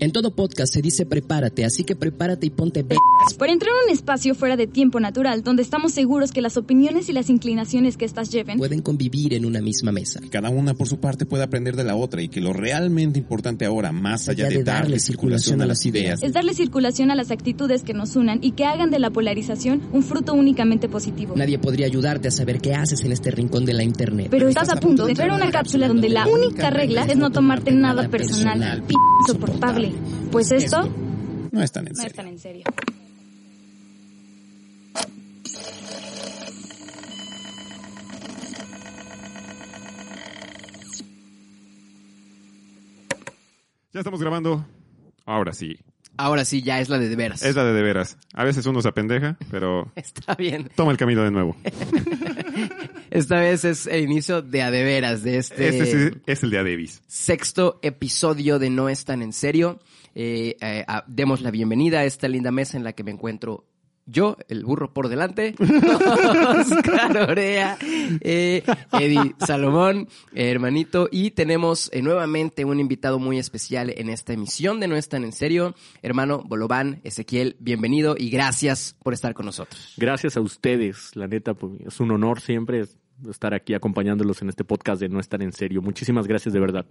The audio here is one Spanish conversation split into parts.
En todo podcast se dice prepárate, así que prepárate y ponte b Por entrar a un espacio fuera de tiempo natural, donde estamos seguros que las opiniones y las inclinaciones que éstas lleven pueden convivir en una misma mesa. Cada una por su parte puede aprender de la otra y que lo realmente importante ahora, más allá de, darle circulación a las ideas, es darle circulación a las actitudes que nos unan y que hagan de la polarización un fruto únicamente positivo. Nadie podría ayudarte a saber qué haces en este rincón de la internet. Pero estás a punto de entrar a una cápsula donde la única regla es no tomarte nada personal. P insoportable. Pues esto no es tan en no serio. es tan en serio. Ya estamos grabando. Ahora sí. Ahora sí, ya es la de de veras. Es la de de veras. A veces uno se apendeja, pero Está bien. toma el camino de nuevo. Esta vez es el inicio de a de veras, de este, Este sí es el de Adebis. sexto episodio de No es tan en serio. Eh, eh, ah, demos la bienvenida a esta linda mesa en la que me encuentro yo, el burro por delante, Oscar Orea, eh, Eddie Salomón, eh, hermanito, y tenemos eh, nuevamente un invitado muy especial en esta emisión de No es tan en serio, hermano Bolobán, Ezequiel, bienvenido y gracias por estar con nosotros. Gracias a ustedes, la neta, pues, es un honor siempre estar aquí acompañándolos en este podcast de No Estar en Serio. Muchísimas gracias de verdad.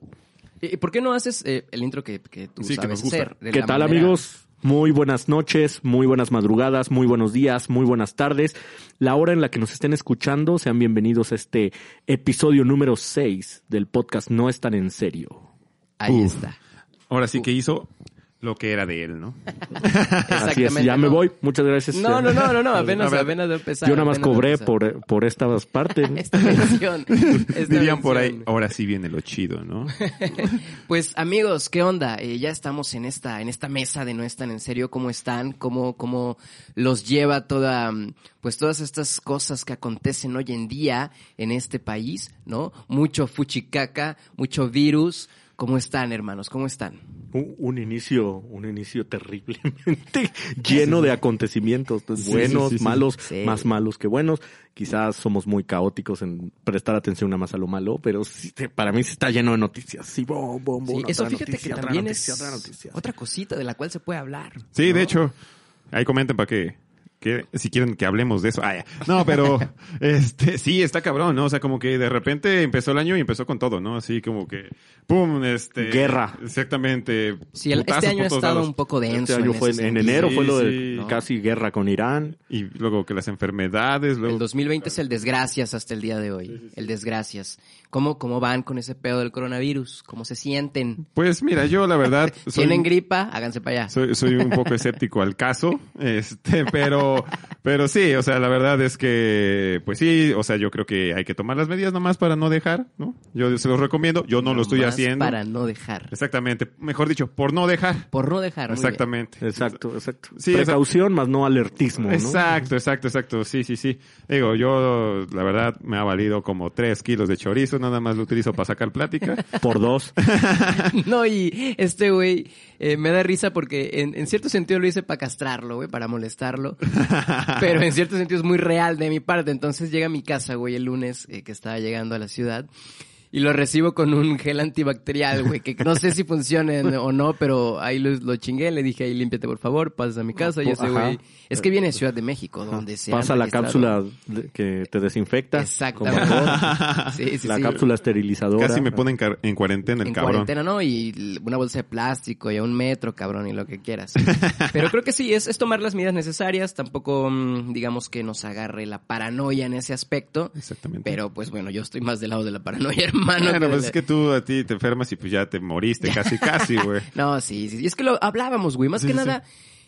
¿Y por qué no haces eh, el intro que, que tú Sí, que sabes nos gusta. hacer? de ¿Qué la tal manera- amigos? Muy buenas noches, muy buenas madrugadas, muy buenos días, muy buenas tardes. La hora en la que nos estén escuchando, sean bienvenidos a este episodio número 6 del podcast No Están en Serio. Ahí Uf. está. Ahora sí que hizo lo que era de él, ¿no? Así es, ya me no. voy. Muchas gracias. No, no, no, no, no, apenas, A ver, apenas de empezar. Yo nada más apenas cobré por, por estas partes. Esta mención. esta Dirían por ahí, ahora sí viene lo chido, ¿no? Pues amigos, ¿qué onda? Eh, ya estamos en esta, en esta mesa de no están en serio. ¿Cómo están? ¿Cómo, cómo los lleva toda, pues todas estas cosas que acontecen hoy en día en este país, ¿no? Mucho fuchicaca, mucho virus. ¿Cómo están, hermanos? ¿Cómo están? Un, un inicio, un inicio terriblemente lleno de acontecimientos, pues, Sí, buenos, sí, sí, sí. malos, Sí. más malos que buenos. Quizás somos muy caóticos en prestar atención nada más a lo malo, pero para mí sí está lleno de noticias. Sí, bom, bom, bom, Sí, otra eso fíjate noticia, que otra también noticia, es otra noticia. otra cosita de la cual se puede hablar. Sí, ¿no? de hecho, ahí comenten para que, que si quieren que hablemos de eso. Ah, ya. No, pero este sí está cabrón, ¿no? O sea, como que de repente empezó el año y empezó con todo, ¿no? Así como que pum, este Guerra. Exactamente. Sí, el- este año ha estado lados. un poco denso. Este año en fue en enero Sí, fue lo de casi guerra con Irán. y luego que las enfermedades, luego El 2020 es el desgracias hasta el día de hoy. El desgracias. ¿Cómo, ¿Cómo van con ese pedo del coronavirus? ¿Cómo se sienten? Pues mira, yo la verdad soy, ¿Tienen gripa? Háganse para allá. soy, soy un poco escéptico al caso, este, pero, pero sí, o sea, la verdad es que, pues sí, o sea, yo creo que hay que tomar las medidas nomás para no dejar, ¿no? Yo se los recomiendo, yo no lo estoy haciendo. Para no dejar. Exactamente, mejor dicho, por no dejar. Por no dejar. muy bien. Exactamente. Exacto, exacto. Sí, Precaución más no alertismo, ¿no? Exacto, exacto, exacto. Sí, sí, sí. Digo, yo, la verdad, me ha valido como tres kilos de chorizo, nada más lo utilizo para sacar plática. Por dos. No, y este güey eh, me da risa porque en, en cierto sentido lo hice para castrarlo, güey, para molestarlo. Pero en cierto sentido es muy real de mi parte. Entonces llega a mi casa, güey, el lunes eh, que estaba llegando a la ciudad. Y lo recibo con un gel antibacterial, güey, que no sé si funcione o no, pero ahí lo, lo chingué, le dije, ahí límpiate por favor, pasas a mi casa, y ese Ajá. güey... Es que viene de Ciudad de México, donde se Pasa la cápsula que te desinfecta. Exactamente. Sí, sí, la sí. cápsula esterilizadora. Casi me ponen car- en cuarentena el en cabrón. cuarentena, ¿no? Y una bolsa de plástico y a un metro, cabrón, y lo que quieras. Pero creo que sí, es, es tomar las medidas necesarias, tampoco mm, digamos que nos agarre la paranoia en ese aspecto. Exactamente. Pero pues bueno, yo estoy más del lado de la paranoia, hermano. Bueno, que pues es que tú a ti te enfermas y pues ya te moriste casi, casi, güey. No, sí, sí, sí. Es que lo hablábamos, güey. Más Sí, que sí, nada,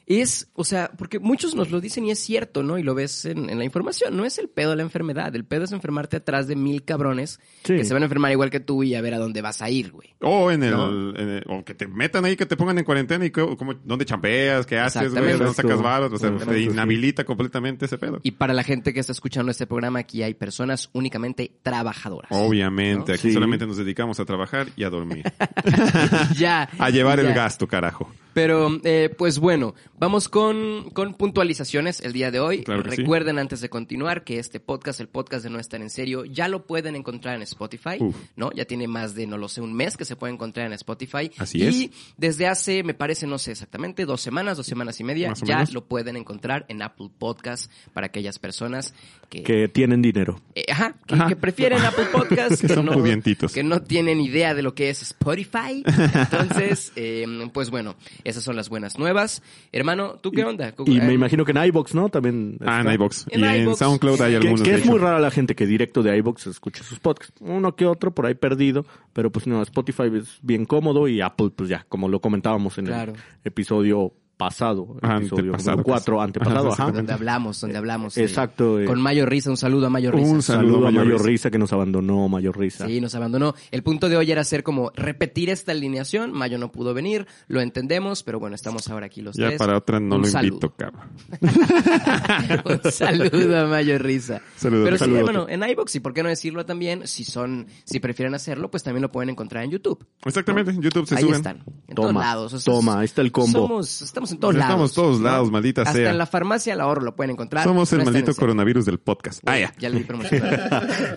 es, o sea, porque muchos nos lo dicen y es cierto, ¿no? Y lo ves en, en la información. No es el pedo de la enfermedad. El pedo es enfermarte atrás de mil cabrones Sí. que se van a enfermar igual que tú y a ver a dónde vas a ir, güey. O en el, No. en el- o que te metan ahí, que te pongan en cuarentena y que- como, dónde champeas, qué haces, güey, dónde sacas varos, o sea, sí. inhabilita completamente ese pedo. Y para la gente que está escuchando este programa, aquí hay personas únicamente trabajadoras. Obviamente, aquí Sí. solamente nos dedicamos a trabajar y a dormir. ya. a llevar el gasto, carajo. Pero, eh, pues bueno, vamos con, con puntualizaciones el día de hoy. Claro que sí. Recuerden antes de continuar que este podcast, el podcast de No Estar en Serio, ya lo pueden encontrar en Spotify, Uf. ¿no? Ya tiene más de, no lo sé, un mes que se puede encontrar en Spotify. Así y es. desde hace, me parece, no sé exactamente, dos semanas, dos semanas y media, ya menos. lo pueden encontrar en Apple Podcast para aquellas personas que... Que tienen dinero. eh, ajá, que, Ajá. que prefieren Apple Podcast, Que son pudientitos. que no tienen idea de lo que es Spotify. Entonces, eh, pues bueno, esas son las buenas nuevas. Hermano, ¿tú qué onda? Y Eh, me imagino que en iBox, ¿no? También. Ah, en iVox. En Y en iVoox. SoundCloud hay Que, algunos. que de es muy rara la gente que directo de iBox escuche sus podcasts. Uno que otro por ahí perdido, pero pues no, Spotify es bien cómodo y Apple, pues ya, como lo comentábamos en Claro. el episodio pasado, episodio antepasado, número 4, casi. antepasado, Ajá, donde hablamos, donde hablamos. eh, Exacto, eh. Con Mayo Risa, un saludo a Mayo Risa. Un Saludo, Saludo a Mayor Mayor Risa que nos abandonó, Mayor Risa. Sí, nos abandonó. El punto de hoy era hacer como repetir esta alineación. Mayo no pudo venir, lo entendemos, pero bueno, estamos ahora aquí los Ya tres. para otra no Un lo saludo. invito, cabrón. Un saludo a Mayo Risa. Saludo, Pero sí, bueno, en iBox y por qué no decirlo también, si son, si prefieren hacerlo, pues también lo pueden encontrar en YouTube. Exactamente, en YouTube se Ahí suben. están, en Toma, todos lados. o sea, toma, ahí está el combo. Somos, estamos en todos Estamos lados. todos lados, maldita Hasta sea. en la farmacia al ahorro lo pueden encontrar. Somos el No maldito coronavirus del podcast. Ah, ya. Ya le di promoción.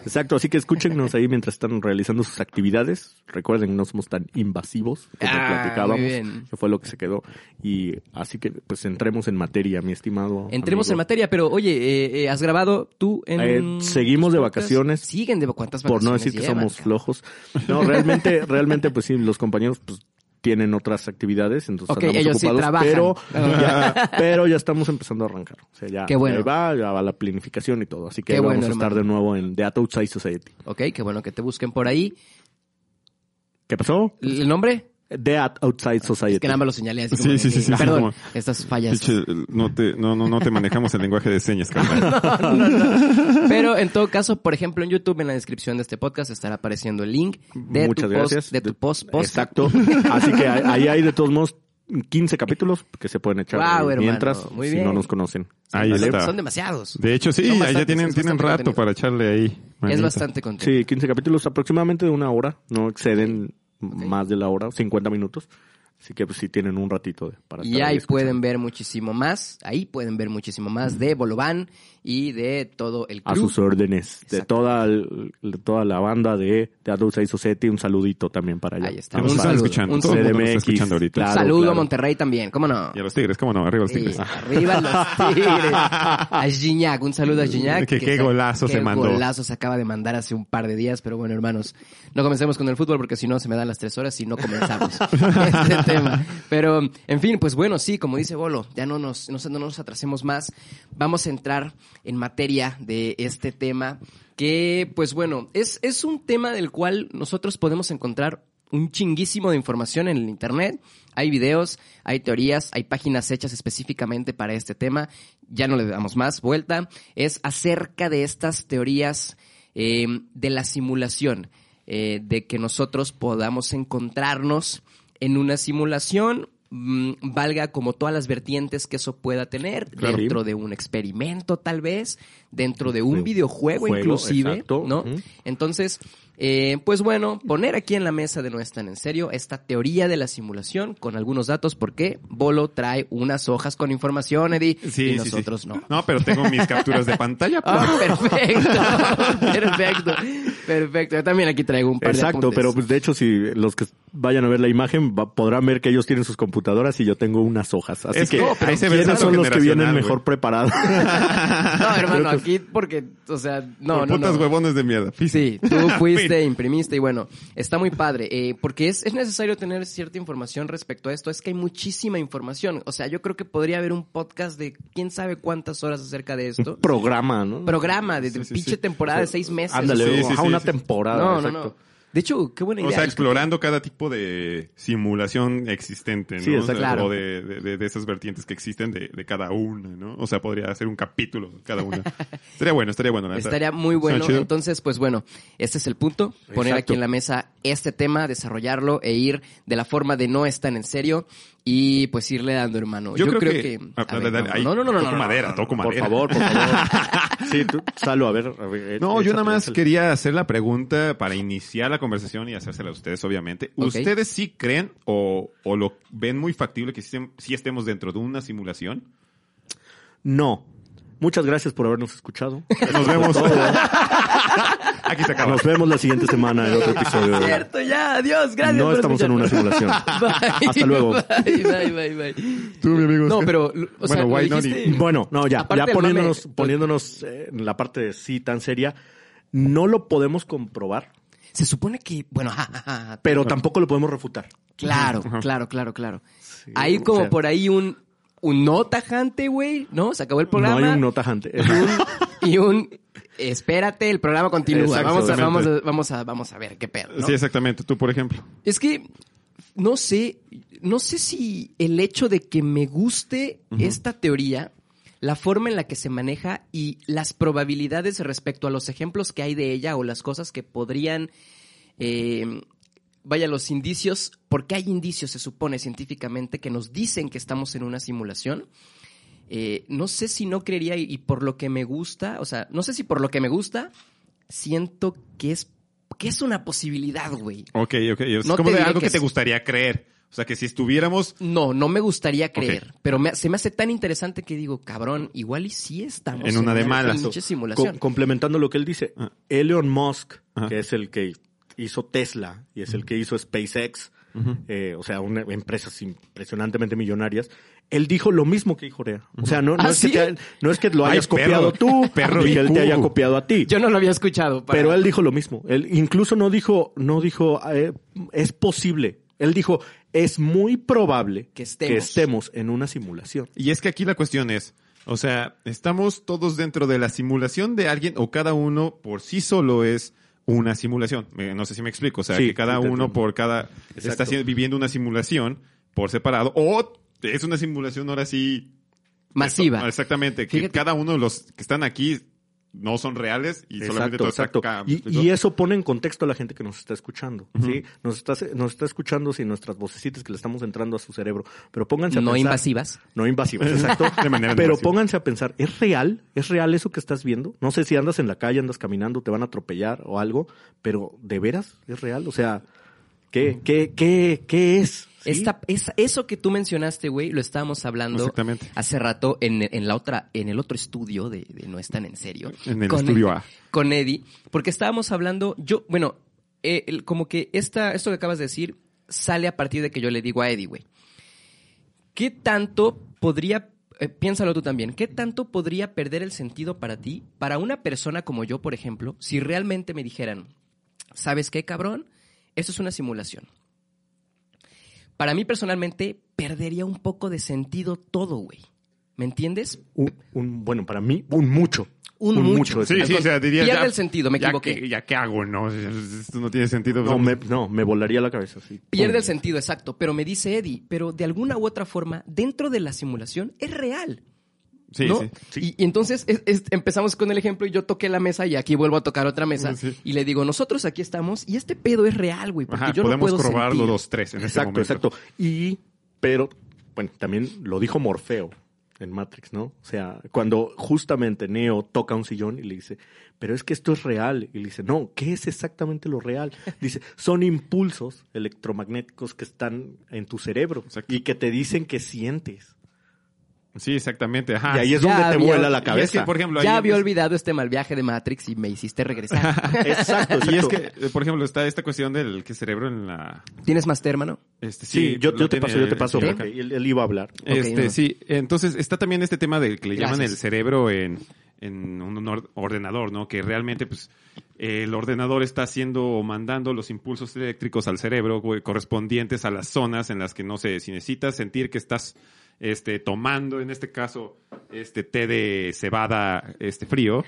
Exacto, así que escúchenos ahí mientras están realizando sus actividades. Recuerden, no somos tan invasivos como Ah, platicábamos. muy bien. Fue lo que se quedó. Y así que, pues, entremos en materia, mi estimado. Entremos amigo. en materia, pero oye, eh, eh, ¿has grabado tú en Eh, seguimos de vacaciones. Siguen de cuántas Por vacaciones no decir que llevan, somos cabrón? flojos. No, realmente, realmente, pues sí, los compañeros, pues, tienen otras actividades, entonces Ok, andamos ellos sí ocupados, trabajan. pero ya, pero ya estamos empezando a arrancar. O sea, ya, Qué bueno. va, ya va la planificación y todo. Así que Qué ahí bueno, vamos a estar hermano. de nuevo en The Outside Society. Ok, qué bueno que te busquen por ahí. ¿Qué pasó? ¿El nombre? The Outside Society. Es que nada más lo señalé así Sí, como sí, de- sí, sí, Perdón, como- estas fallas. Pinche, no, te, no, no, no te manejamos el lenguaje de señas, carnal. No, no, no. Pero en todo caso, por ejemplo, en YouTube, en la descripción de este podcast, estará apareciendo el link de Muchas tu gracias. post, de tu post, post. Exacto. Así que ahí hay de todos modos 15 capítulos que se pueden echar ahí hermano, mientras muy si bien. no nos conocen. Ahí está. Son demasiados. De hecho, sí, ahí ya bastantes, tienen, es tienen rato contenido. para echarle ahí. Es manita. bastante contenido. Sí, 15 capítulos aproximadamente de una hora. No exceden más de la hora, 50 minutos. Así que pues sí tienen un ratito de, para Y ahí escuchando. pueden ver muchísimo más, ahí pueden ver muchísimo más de Bolobán y de todo el a crew. sus órdenes. De toda, el- de toda la banda de The Adult Society, un saludito también para allá. Ahí está. Que nos Un saludo, escuchando. un CDMX, escuchando ahorita. claro. Saludo a Monterrey también, ¿cómo no? Y a los tigres, ¿cómo no? Arriba los Sí, tigres. arriba los tigres. A Gignac, un saludo a Gignac. Que qué se- golazo qué se mandó. golazo se acaba de mandar hace un par de días, pero bueno, hermanos, no comencemos con el fútbol porque si no se me dan las tres horas y no comenzamos este tema. Pero, en fin, pues bueno, sí, como dice Bolo, ya no nos, no, no nos atrasemos más. Vamos a entrar en materia de este tema que, pues bueno, es, es un tema del cual nosotros podemos encontrar un chinguísimo de información en el internet. Hay videos, hay teorías, hay páginas hechas específicamente para este tema. Ya no le damos más vuelta. Es acerca de estas teorías eh, de la simulación, eh, de que nosotros podamos encontrarnos en una simulación, mm, valga como todas las vertientes que eso pueda tener, Claro. dentro de un experimento tal vez, dentro de un De un videojuego juego, inclusive, exacto. ¿no? Entonces, eh, pues bueno, poner aquí en la mesa de No es tan en serio esta teoría de la simulación con algunos datos, porque Bolo trae unas hojas con información, Eddie, Sí, y sí, nosotros sí. no. No, pero tengo mis capturas de pantalla. pues. Ah, perfecto, perfecto, perfecto. Yo también aquí traigo un par de Exacto, pero pues de hecho si los que vayan a ver la imagen va- podrán ver que ellos tienen sus computadoras y yo tengo unas hojas. Así Es que que ahí se ve el ¿quiénes salto son los que vienen mejor preparados? No, hermano, aquí porque, o sea, no, Por no, putas no. huevones de mierda. Sí, tú fuiste, imprimiste y bueno, está muy padre, eh, porque es, es necesario tener cierta información respecto a esto, es que hay muchísima información, o sea, yo creo que podría haber un podcast de quién sabe cuántas horas acerca de esto, Programa, ¿no? programa de, de Sí, sí, pinche sí. temporada de seis meses. Ándale, Sí, sí, ajá, sí, una sí. temporada. No, no, no. De hecho, qué buena idea. O sea, explorando cada tipo de simulación existente, ¿no? Sí, O sea, Claro. O de, de- esas vertientes que existen de, de cada una, ¿no? O sea, podría ser un capítulo de cada una. estaría bueno, estaría bueno. Estaría muy bueno. Entonces, pues bueno, este es el punto. Poner Exacto. aquí en la mesa este tema, desarrollarlo e ir de la forma de no es tan en serio y pues irle dando, hermano. Yo Yo, creo creo, que- que... A ver, dale, dale, vamos. ahí, no, no, no, no, toco no, no, madera, no, toco Por madera. favor, por favor. Sí, tú, Salo, a ver. a ver, No, yo nada más quería hacer la pregunta para iniciar la conversación y hacérsela a ustedes, obviamente. ¿Ustedes sí creen o, o lo ven muy factible que sí estemos dentro de una simulación? No. Muchas gracias por habernos escuchado. Nos vemos. Aquí se acaba. Nos vemos la siguiente semana en otro episodio. Cierto, ya, adiós, gracias. No por estamos en una simulación. Bye, Hasta luego. Bye, bye, bye, bye. Tú, mi amigo. No, pero, o sea, Bueno, why dijiste- Bueno, no, ya, Aparte ya poniéndonos, mame, poniéndonos eh, en la parte de sí tan seria, no lo podemos comprobar, Se supone que, bueno, ja, ja, ja, pero tampoco lo podemos refutar. claro, claro, claro, claro. Sí, hay o como sea, por ahí un, un no tajante, güey, ¿no? Se acabó el No programa. hay un no tajante. y un espérate, el programa continúa. Vamos, a, vamos, a, vamos, a, vamos a ver qué pedo. ¿no? Sí, exactamente. Tú, por ejemplo. Es que no sé, no sé si el hecho de que me guste esta teoría, la forma en la que se maneja y las probabilidades respecto a los ejemplos que hay de ella o las cosas que podrían, eh, vaya, los indicios, porque hay indicios, se supone científicamente, que nos dicen que estamos en una simulación. Eh, no sé si no creería y, y por lo que me gusta, o sea, no sé si por lo que me gusta, siento que es, que es una posibilidad, güey. Ok, ok. Es No como de algo que que te es- gustaría creer. O sea, que si estuviéramos... No, no me gustaría creer, pero me- se me hace tan interesante que digo, cabrón, igual y sí estamos En una de malas. simulación. Co- complementando lo que él dice, Ah. Elon Musk, Ajá. que es el que hizo Tesla y es el que hizo SpaceX, eh, o sea, una, empresas impresionantemente millonarias, él dijo lo mismo que dijo Rea. O sea, no, no, ¿Ah, es, que sí? te- no es que lo Ay, hayas perro, copiado tú, perro que él te haya copiado a ti. Yo no lo había escuchado. para- Pero él dijo lo mismo. Él incluso no dijo, no dijo, eh, es posible. Él dijo, es muy probable Que estemos. en una simulación. Y es que aquí la cuestión es, o sea, ¿estamos todos dentro de la simulación de alguien o cada uno por sí solo es una simulación? No sé si me explico. O sea, Sí, que cada uno por cada... Exacto. Está viviendo una simulación por separado o es una simulación ahora sí... Masiva. Esto- exactamente. Que Fíjate- cada uno de los que están aquí no son reales y solamente Exacto, todo está exacto. acá. ¿me Y, y eso pone en contexto a la gente que nos está escuchando, ¿sí? Nos está, nos está escuchando sin nuestras vocecitas que le estamos entrando a su cerebro. Pero pónganse a no pensar. invasivas. No invasivas, exacto. De manera Pero invasiva. pónganse a pensar, ¿es real? ¿Es real eso que estás viendo? No sé si andas en la calle, andas caminando, te van a atropellar o algo, pero ¿de veras es real? O sea, ¿qué, qué, qué, qué es? ¿Sí? Esta- es- eso que tú mencionaste, güey, lo estábamos hablando hace rato en, en la otra, en el otro estudio de, de No Están en Serio. En el Con- estudio A. Con Eddie, porque estábamos hablando, yo, bueno, eh, el- como que esta, esto que acabas de decir sale a partir de que yo le digo a Eddie, güey. ¿Qué tanto podría, eh, piénsalo tú también, qué tanto podría perder el sentido para ti, para una persona como yo, por ejemplo, si realmente me dijeran, ¿sabes qué, cabrón? Esto es una simulación. Para mí personalmente perdería un poco de sentido todo, güey. ¿Me entiendes? Un, un- bueno, para mí, un mucho. Un mucho. Sí, sí, o sea, diría... Pierde ya- el sentido, me ya equivoqué. que- ya qué hago, ¿no? Esto no tiene sentido. No me, no, me volaría la cabeza, sí. Pierde Pum. el sentido, exacto. Pero me dice Eddie, pero de alguna u otra forma, dentro de la simulación es real. Sí, ¿no? sí. Y, y entonces es- es- empezamos con el ejemplo y yo toqué la mesa y aquí vuelvo a tocar otra mesa y le digo, nosotros aquí estamos y este pedo es real, güey, porque Ajá, yo no podemos puedo corroborarlo sentir. los tres en este Exacto, momento. exacto. Y, pero, bueno, también lo dijo Morfeo en Matrix, ¿no? O sea, cuando justamente Neo toca un sillón y le dice, pero es que esto es real. Y le dice, no, ¿qué es exactamente lo real? Dice, son impulsos electromagnéticos que están en tu cerebro Exacto. y que te dicen que sientes. Sí, exactamente. Ajá. y ahí es ya donde te había- vuela la Y es cabeza. que, por ejemplo, Ya había olvidado este mal viaje de Matrix y me hiciste regresar. Exacto, exacto. Y es que, eh, por ejemplo, está esta cuestión del que cerebro en la... ¿Tienes más hermano? Este, Sí, yo, lo yo te tiene- paso, yo te paso, sí. porque él, él iba a hablar. Este, no. sí. Entonces, está también este tema del que le llaman el cerebro en, en un or- ordenador, ¿no? Que realmente, pues, el ordenador está haciendo o mandando los impulsos eléctricos al cerebro correspondientes a las zonas en las que, no sé, si necesitas sentir que estás este, tomando, en este caso, este té de cebada este, frío,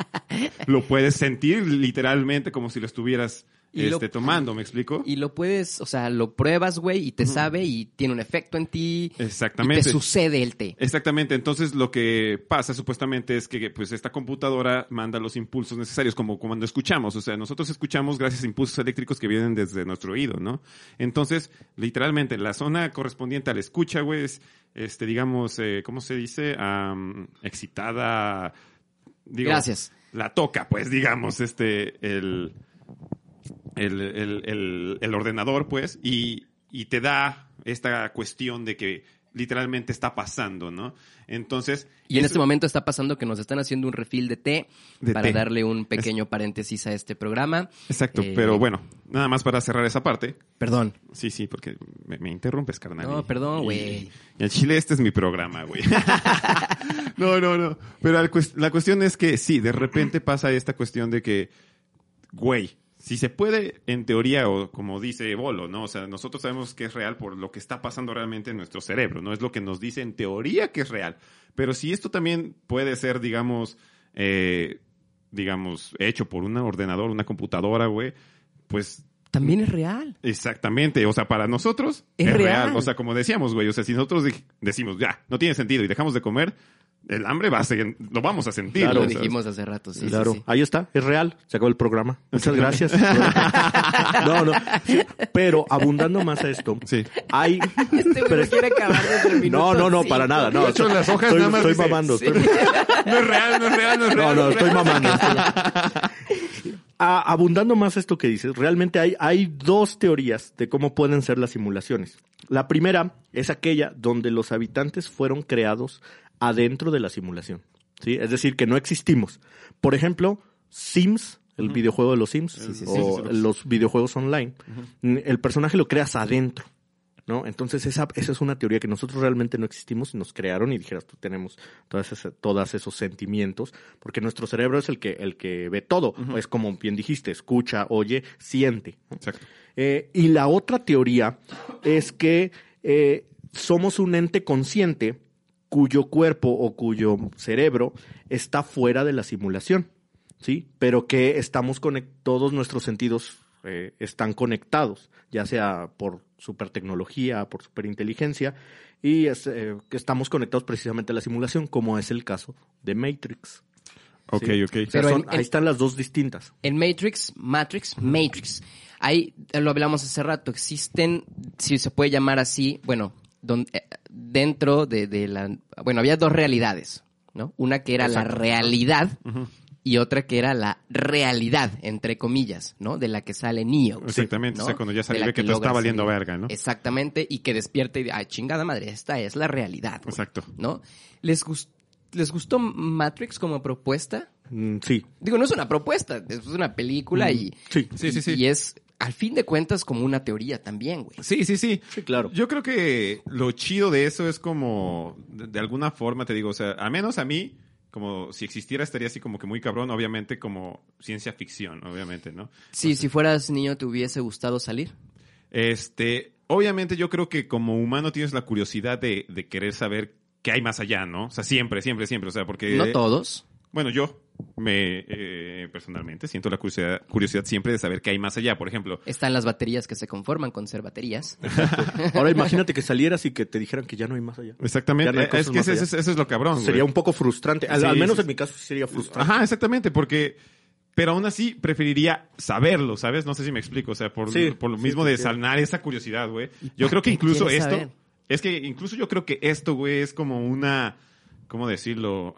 lo puedes sentir literalmente como si lo estuvieras Y lo- este, tomando, ¿me explico? Y lo puedes, o sea, lo pruebas, güey, y te sabe y tiene un efecto en ti. Exactamente. Y te sucede el té. Exactamente, entonces lo que pasa supuestamente es que pues esta computadora manda los impulsos necesarios como cuando escuchamos, o sea, nosotros escuchamos gracias a impulsos eléctricos que vienen desde nuestro oído, ¿no? Entonces, literalmente la zona correspondiente a la escucha, güey, es este digamos, eh, ¿cómo se dice? Excitada digo, Gracias. La toca, pues, digamos, este el el, el- el- el ordenador, pues, y, y te da esta cuestión de que literalmente está pasando, ¿no? Entonces... Y en este momento está pasando que nos están haciendo un refill de té De para té. darle un pequeño paréntesis a este programa. Exacto, Eh, pero bueno, nada más para cerrar esa parte. Perdón. Sí, sí, porque me, me interrumpes, carnal. No, Y- perdón, güey. Y al chile este es mi programa, güey. no, no, no. Pero la cuestión es que sí, de repente pasa esta cuestión de que, güey, si se puede, en teoría, o como dice Bolo, ¿no? O sea, nosotros sabemos que es real por lo que está pasando realmente en nuestro cerebro, ¿no? Es lo que nos dice en teoría que es real. Pero si esto también puede ser, digamos, eh, digamos, hecho por un ordenador, una computadora, güey, pues También es real. Exactamente, o sea, para nosotros Es es, real. real. O sea, como decíamos, güey, o sea, si nosotros decimos, ya, no tiene sentido y dejamos de comer, el hambre va a seguir, lo vamos a sentir. Claro, lo dijimos hace rato, sí, claro, sí. ahí está, es real, se acabó el programa. Muchas gracias. no, no, pero abundando más a esto, Sí. hay... Este pero- no quiere acabar desde el no, minuto no, no, cinco. para nada, no. De hecho, las hojas estoy, nada más estoy dice, mamando. sí. estoy- No es real, no es real, no es No, real. no, es estoy mamando. Abundando más esto que dices, realmente hay, hay dos teorías de cómo pueden ser las simulaciones. La primera es aquella donde los habitantes fueron creados adentro de la simulación. ¿sí? Es decir, que no existimos. Por ejemplo, Sims, el videojuego de los Sims, Sí, sí, sí, o sí, los videojuegos online, el personaje lo creas adentro. ¿No? Entonces esa, esa es una teoría que nosotros realmente no existimos y nos crearon y dijeras tú tenemos todas esas, todos esos sentimientos porque nuestro cerebro es el que, el que ve todo. Es como bien dijiste, escucha, oye, siente. ¿no? Exacto. Eh, y la otra teoría es que eh, somos un ente consciente cuyo cuerpo o cuyo cerebro está fuera de la simulación, ¿sí? Pero que estamos conect todos nuestros sentidos eh, están conectados, ya sea por supertecnología, por superinteligencia, y es, eh, que estamos conectados precisamente a la simulación, como es el caso de Matrix. Ok, Sí. ok. O sea, Pero son- en- ahí están las dos distintas. En Matrix, Matrix, Matrix. Ahí eh, lo hablamos hace rato. Existen, si se puede llamar así, bueno, don- eh, dentro de, de la. Bueno, había dos realidades, ¿no? Una que era la realidad y otra que era la realidad, entre comillas, ¿no? De la que sale Neo. Exactamente, ¿no? o sea, cuando ya sale que todo logra está valiendo salir. verga, ¿no? Exactamente, y que despierta y dice, ay, chingada madre, esta es la realidad. güey", Exacto. ¿No? ¿Les, gus- ¿Les gustó Matrix como propuesta? Mm, sí, Digo, no es una propuesta, es una película y, sí. Sí, sí, sí. y es, al fin de cuentas, como una teoría también, güey. Sí, sí, sí. Sí, claro. Yo creo que lo chido de eso es como, de, de alguna forma te digo, o sea, a menos a mí, como si existiera estaría así como que muy cabrón, obviamente como ciencia ficción, obviamente, ¿no? Sí, si fueras niño, ¿te hubiese gustado salir? Este, obviamente yo creo que como humano tienes la curiosidad de, de querer saber qué hay más allá, ¿no? O sea, siempre, siempre, siempre, o sea, porque... No todos. Bueno, yo me eh, personalmente siento la curiosidad, curiosidad siempre de saber qué hay más allá. Por ejemplo, Están las baterías que se conforman con ser baterías. Ahora imagínate que salieras y que te dijeran que ya no hay más allá. exactamente, no eh, es que eso es lo cabrón. güey. Sería un poco frustrante. Al, Sí, al menos sí, en mi caso sí sería frustrante. Ajá, exactamente, porque... Pero aún así preferiría saberlo, ¿sabes? No sé si me explico, o sea, por, Sí, por lo mismo de sanar esa curiosidad, güey. Yo creo que incluso esto... saber? Es que incluso yo creo que esto, güey, es como una... ¿Cómo decirlo?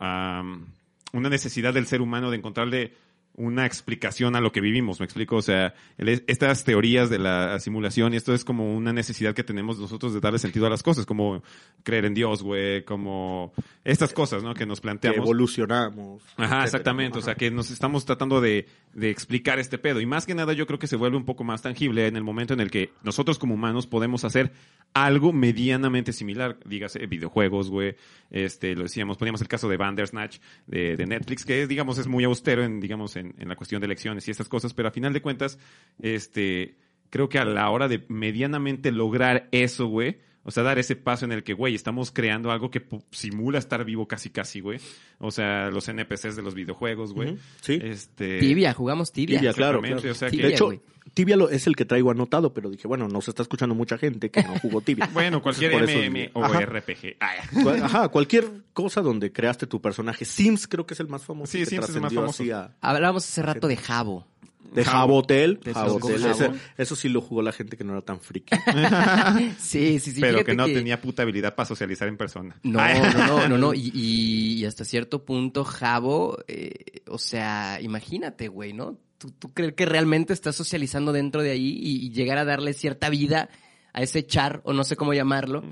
Una necesidad del ser humano de encontrarle una explicación a lo que vivimos, ¿me explico? O sea, el- estas teorías de la simulación y esto es como una necesidad que tenemos nosotros de darle sentido a las cosas, como creer en Dios, güey, como estas cosas, ¿no? Que nos Que planteamos. evolucionamos. Ajá, etcétera. exactamente. O sea, que nos estamos tratando de, de explicar este pedo. Y más que nada, yo creo que se vuelve un poco más tangible en el momento en el que nosotros como humanos podemos hacer algo medianamente similar. Dígase, videojuegos, güey. Este, lo decíamos, poníamos el caso de Bandersnatch de, de Netflix, que digamos, es muy austero en, digamos, en, en la cuestión de elecciones y estas cosas, pero a final de cuentas, este, creo que a la hora de medianamente lograr eso, güey, O sea, dar ese paso en el que, güey, estamos creando algo que simula estar vivo casi, casi, güey. O sea, los NPCs de los videojuegos, güey. Sí. Este... Tibia, jugamos tibia. Tibia, claro. Exactamente, claro. o sea Tibia, que- de hecho, güey. Tibia lo- es el que traigo anotado, pero dije, bueno, nos está escuchando mucha gente que no jugó Tibia. Bueno, cualquier Por eso- MM o Ajá. RPG. Ay, Ajá, cualquier cosa donde creaste tu personaje. Sims creo que es el más famoso. Sí, que Sims es el más famoso. a- Hablábamos hace rato de Jabo. de Jabo. Jabotel. ¿Te Jabotel. Jabo? eso sí lo jugó la gente que no era tan friki. Sí, sí, sí. pero que no tenía puta habilidad para socializar en persona. No, no, no, no, no. Y hasta cierto punto, Jabo, eh, o sea, imagínate, güey, ¿no? ¿Tú, tú crees que realmente estás socializando dentro de ahí y, y llegar a darle cierta vida a ese char, o no sé cómo llamarlo?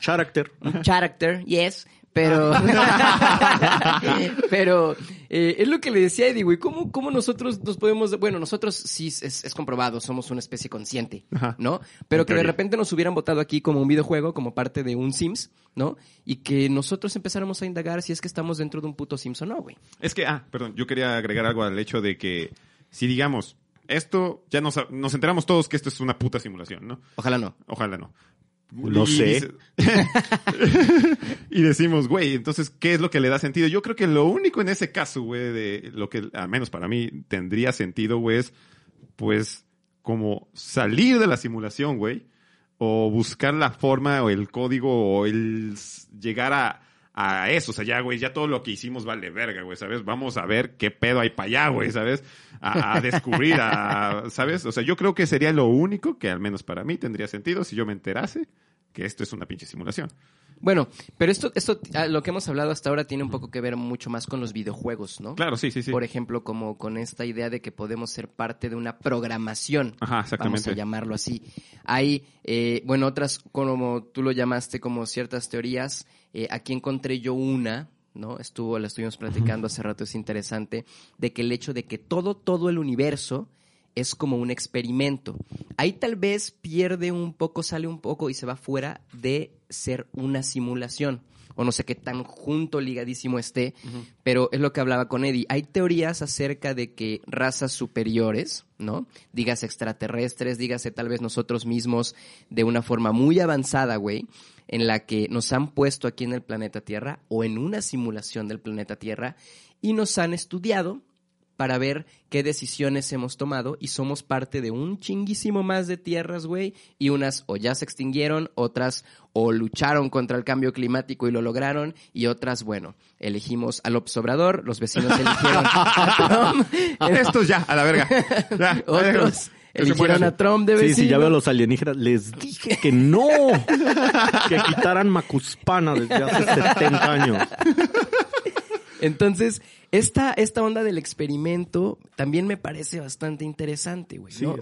Character. Un character, yes. Pero, pero eh, es lo que le decía Eddie, güey. ¿Cómo, ¿Cómo nosotros nos podemos, bueno, nosotros sí es, es comprobado, somos una especie consciente, Ajá. ¿no? Pero que de repente nos hubieran votado aquí como un videojuego, como parte de un Sims, ¿no? Y que nosotros empezáramos a indagar si es que estamos dentro de un puto Sims o no, güey. Es que, ah, perdón, yo quería agregar algo al hecho de que si digamos, esto, ya nos, nos enteramos todos que esto es una puta simulación, ¿no? Ojalá no. Ojalá no. No sé. y decimos, güey, entonces, ¿qué es lo que le da sentido? Yo creo que lo único en ese caso, güey, de lo que, al menos para mí, tendría sentido, güey, es, pues, como salir de la simulación, güey, o buscar la forma o el código o el llegar a, a eso. O sea, ya, güey, ya todo lo que hicimos vale verga, güey, ¿sabes? Vamos a ver qué pedo hay para allá, güey, ¿sabes? A, a descubrir, a, ¿sabes? O sea, yo creo que sería lo único que al menos para mí tendría sentido si yo me enterase que esto es una pinche simulación. Bueno, pero esto, esto, lo que hemos hablado hasta ahora tiene un poco que ver mucho más con los videojuegos, ¿no? Claro, sí, sí, sí. Por ejemplo, como con esta idea de que podemos ser parte de una programación. Ajá, Vamos exactamente. a llamarlo así. Hay, eh, bueno, otras, como tú lo llamaste, como ciertas teorías. Eh, aquí encontré yo una, ¿no? Estuvo, la estuvimos platicando hace rato, es interesante, de que el hecho de que todo, todo el universo es como un experimento. Ahí tal vez pierde un poco, sale un poco y se va fuera de ser una simulación. O no sé qué tan junto, ligadísimo esté, pero es lo que hablaba con Eddie. Hay teorías acerca de que razas superiores, ¿no? Dígase extraterrestres, dígase tal vez nosotros mismos de una forma muy avanzada, güey, en la que nos han puesto aquí en el planeta Tierra o en una simulación del planeta Tierra y nos han estudiado para ver qué decisiones hemos tomado y somos parte de un chinguísimo más de tierras, güey, y unas o ya se extinguieron, otras o lucharon contra el cambio climático y lo lograron, y otras, bueno, elegimos a López Obrador, los vecinos eligieron a Trump, Estos ya, a la verga. Ya, otros eligieron a Trump de Sí, vecino. sí, ya veo a los alienígenas. Les dije que no. que quitaran Macuspana desde hace 70 años. Entonces, esta, esta onda del experimento también me parece bastante interesante, güey. Sí, ¿no?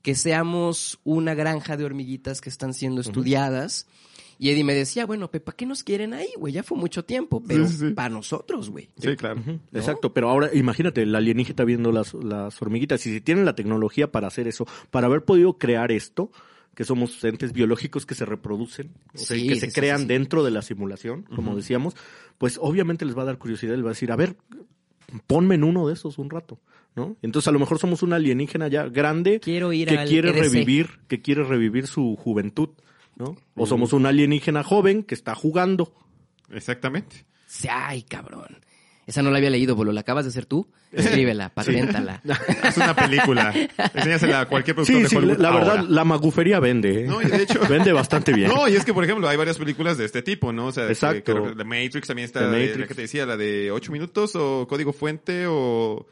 Que seamos una granja de hormiguitas que están siendo estudiadas. Y Eddie me decía, bueno, Pepa, ¿qué nos quieren ahí, güey? Ya fue mucho tiempo, pero Sí, sí, sí. para nosotros, güey. Sí, claro. Exacto, pero ahora imagínate, el alienígena está viendo las, las hormiguitas y si tienen la tecnología para hacer eso, para haber podido crear esto, que somos entes biológicos que se reproducen, o sea, Sí, que sí, se sí, crean sí, sí. dentro de la simulación, como decíamos, pues obviamente les va a dar curiosidad, les va a decir, a ver, ponme en uno de esos un rato, ¿no? Entonces a lo mejor somos un alienígena ya grande Quiero ir que quiere EDC. revivir, que quiere revivir su juventud, ¿no? O somos un alienígena joven que está jugando. Exactamente. Ay, cabrón. Esa no la había leído, boludo. ¿La acabas de hacer tú? Escríbela, paténtala. Es una película. Enséñasela a cualquier productor Sí, de sí, Hollywood la verdad, ahora. la magufería vende, ¿eh? No, y de hecho... Vende bastante bien. No, y es que, por ejemplo, hay varias películas de este tipo, ¿no? O sea, Exacto. que- que la Matrix también está, The la de- Matrix. la que te decía, la de 8 minutos, o Código Fuente, o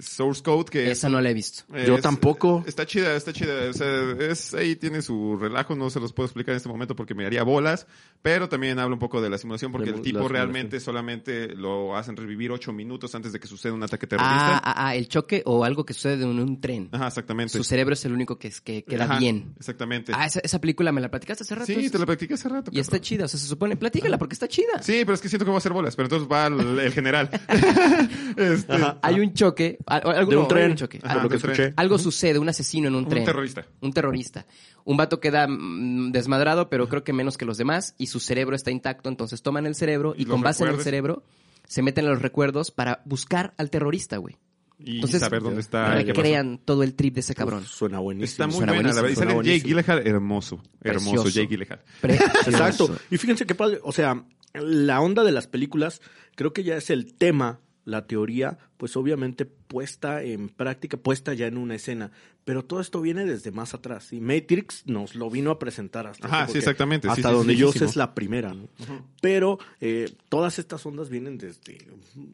Source Code, que Esa no la he visto. Yo tampoco. Está chida, está chida. O sea, es, ahí tiene su relajo, no se los puedo explicar en este momento porque me haría bolas, pero también habla un poco de la simulación porque De el tipo realmente solamente lo hacen revivir 8 minutos antes de que suceda un ataque Ah, terrorista. ah, ah, el choque o algo que sucede en un tren. Ajá, exactamente. Su cerebro es el único que, es- que queda Ajá, bien. Exactamente. Ah, esa, esa película me la platicaste hace rato. sí, ¿es? te la practiqué hace rato. Y está chida, o sea, se supone, platícala porque está chida. Sí, pero es que siento que voy a hacer bolas, pero entonces va el, el general. Este, Hay un choque, a- algo, De un no, tren. choque. Ajá, lo que. Algo sucede, un asesino en un Un tren. terrorista. Un terrorista. Un vato queda mm, desmadrado, pero creo que menos que los demás, y su cerebro está intacto, entonces toman el cerebro y, Y con base en el cerebro se meten en los recuerdos para buscar al terrorista, güey. y Entonces, saber dónde está. recrean todo el trip de ese cabrón. Uf, suena buenísimo. Está muy buena, la verdad. Y sale Jake. Gyllenhaal, hermoso. Hermoso, Precioso. Jake Gyllenhaal. Precioso. Exacto. Y fíjense qué padre, o sea, la onda de las películas, creo que ya es el tema, la teoría, pues obviamente puesta en práctica, puesta ya en una escena. Pero todo esto viene desde más atrás. Y Matrix nos lo vino a presentar hasta Ajá, sí, exactamente. Hasta sí, donde sí, yo sé es la primera, ¿no? Pero eh, todas estas ondas vienen desde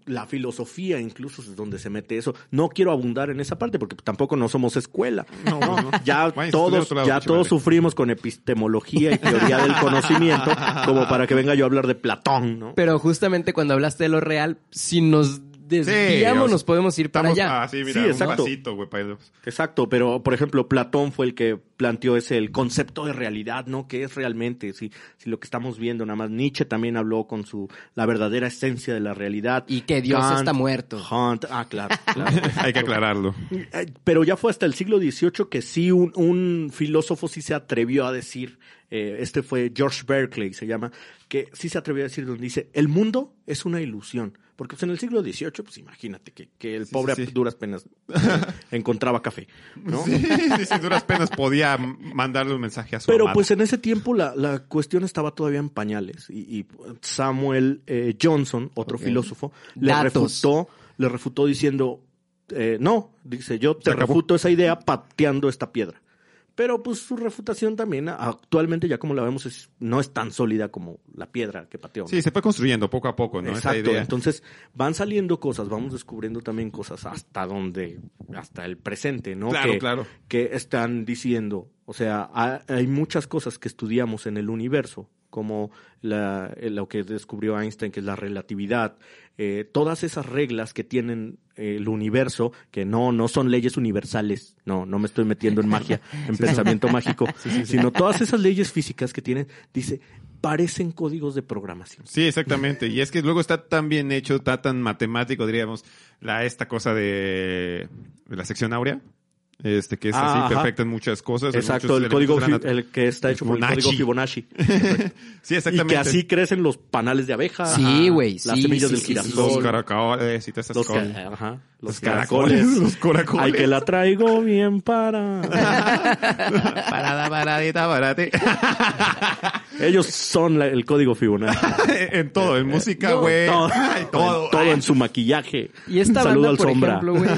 la filosofía, incluso es donde se mete eso. No quiero abundar en esa parte porque tampoco no somos escuela. No, no, no. Ya todos, lado, ya todos sufrimos con epistemología y teoría del conocimiento, como para que venga yo a hablar de Platón, ¿no? Pero justamente cuando hablaste de lo real, si nos desviamos, nos podemos ir para allá. Ah, sí, mira, Sí, un exacto. pasito, güey, para. Exacto, pero por ejemplo, Platón fue el que planteó ese el concepto de realidad, ¿no? ¿Qué es realmente? Si, si lo que estamos viendo, nada más Nietzsche también habló con su la verdadera esencia de la realidad. Y que Dios Kant, está muerto. Hunt, ah, claro, claro. Hay que aclararlo. Eh, Pero ya fue hasta el siglo XVIII que sí un, un filósofo sí se atrevió a decir, eh, este fue George Berkeley, se llama, que sí se atrevió a decir donde dice, el mundo es una ilusión. Porque pues, en el siglo XVIII, pues imagínate que, que el Sí, pobre sí, duras penas encontraba café, ¿no? Sí, duras penas podía mandarle un mensaje a su Pero amada. pues en ese tiempo la, la cuestión estaba todavía en pañales y, y Samuel eh, Johnson, otro filósofo, le refutó, le refutó diciendo, eh, no, dice, yo te refuto esa idea pateando esta piedra. Pero pues su refutación también actualmente ya como la vemos es, no es tan sólida como la piedra que pateó. ¿no? Sí, se fue construyendo poco a poco, ¿no? Esa Exacto, idea. entonces van saliendo cosas, vamos descubriendo también cosas hasta donde, hasta el presente, ¿no? Claro, que, claro. que están diciendo, o sea, ha- hay muchas cosas que estudiamos en el universo, como la- eh, lo que descubrió Einstein, que es la relatividad, eh, todas esas reglas que tienen eh, el universo, que no, no son leyes universales, no, no me estoy metiendo en magia, en pensamiento mágico, sino todas esas leyes físicas que tienen, dice, parecen códigos de programación. Sí, exactamente. Y es que luego está tan bien hecho, está tan matemático, diríamos, la esta cosa de, de la sección áurea. Este, que es Ah, así ajá. perfecta en muchas cosas. Exacto, el código el que está hecho por el código Fibonacci. Sí, Y exactamente. que así crecen los panales de abeja. Sí, güey, Las sí, semillas sí, del sí, sí, girasol. Los caracoles y todas esas cosas. ajá, los Los caracoles. Los caracoles. Ay, que la traigo bien para. Parada, paradita, parate. Ellos son la- el código Fibonacci. en todo, en música, No, güey. todo, todo. en, todo en su maquillaje. Y esta Saludo banda, al por sombra. ejemplo, güey.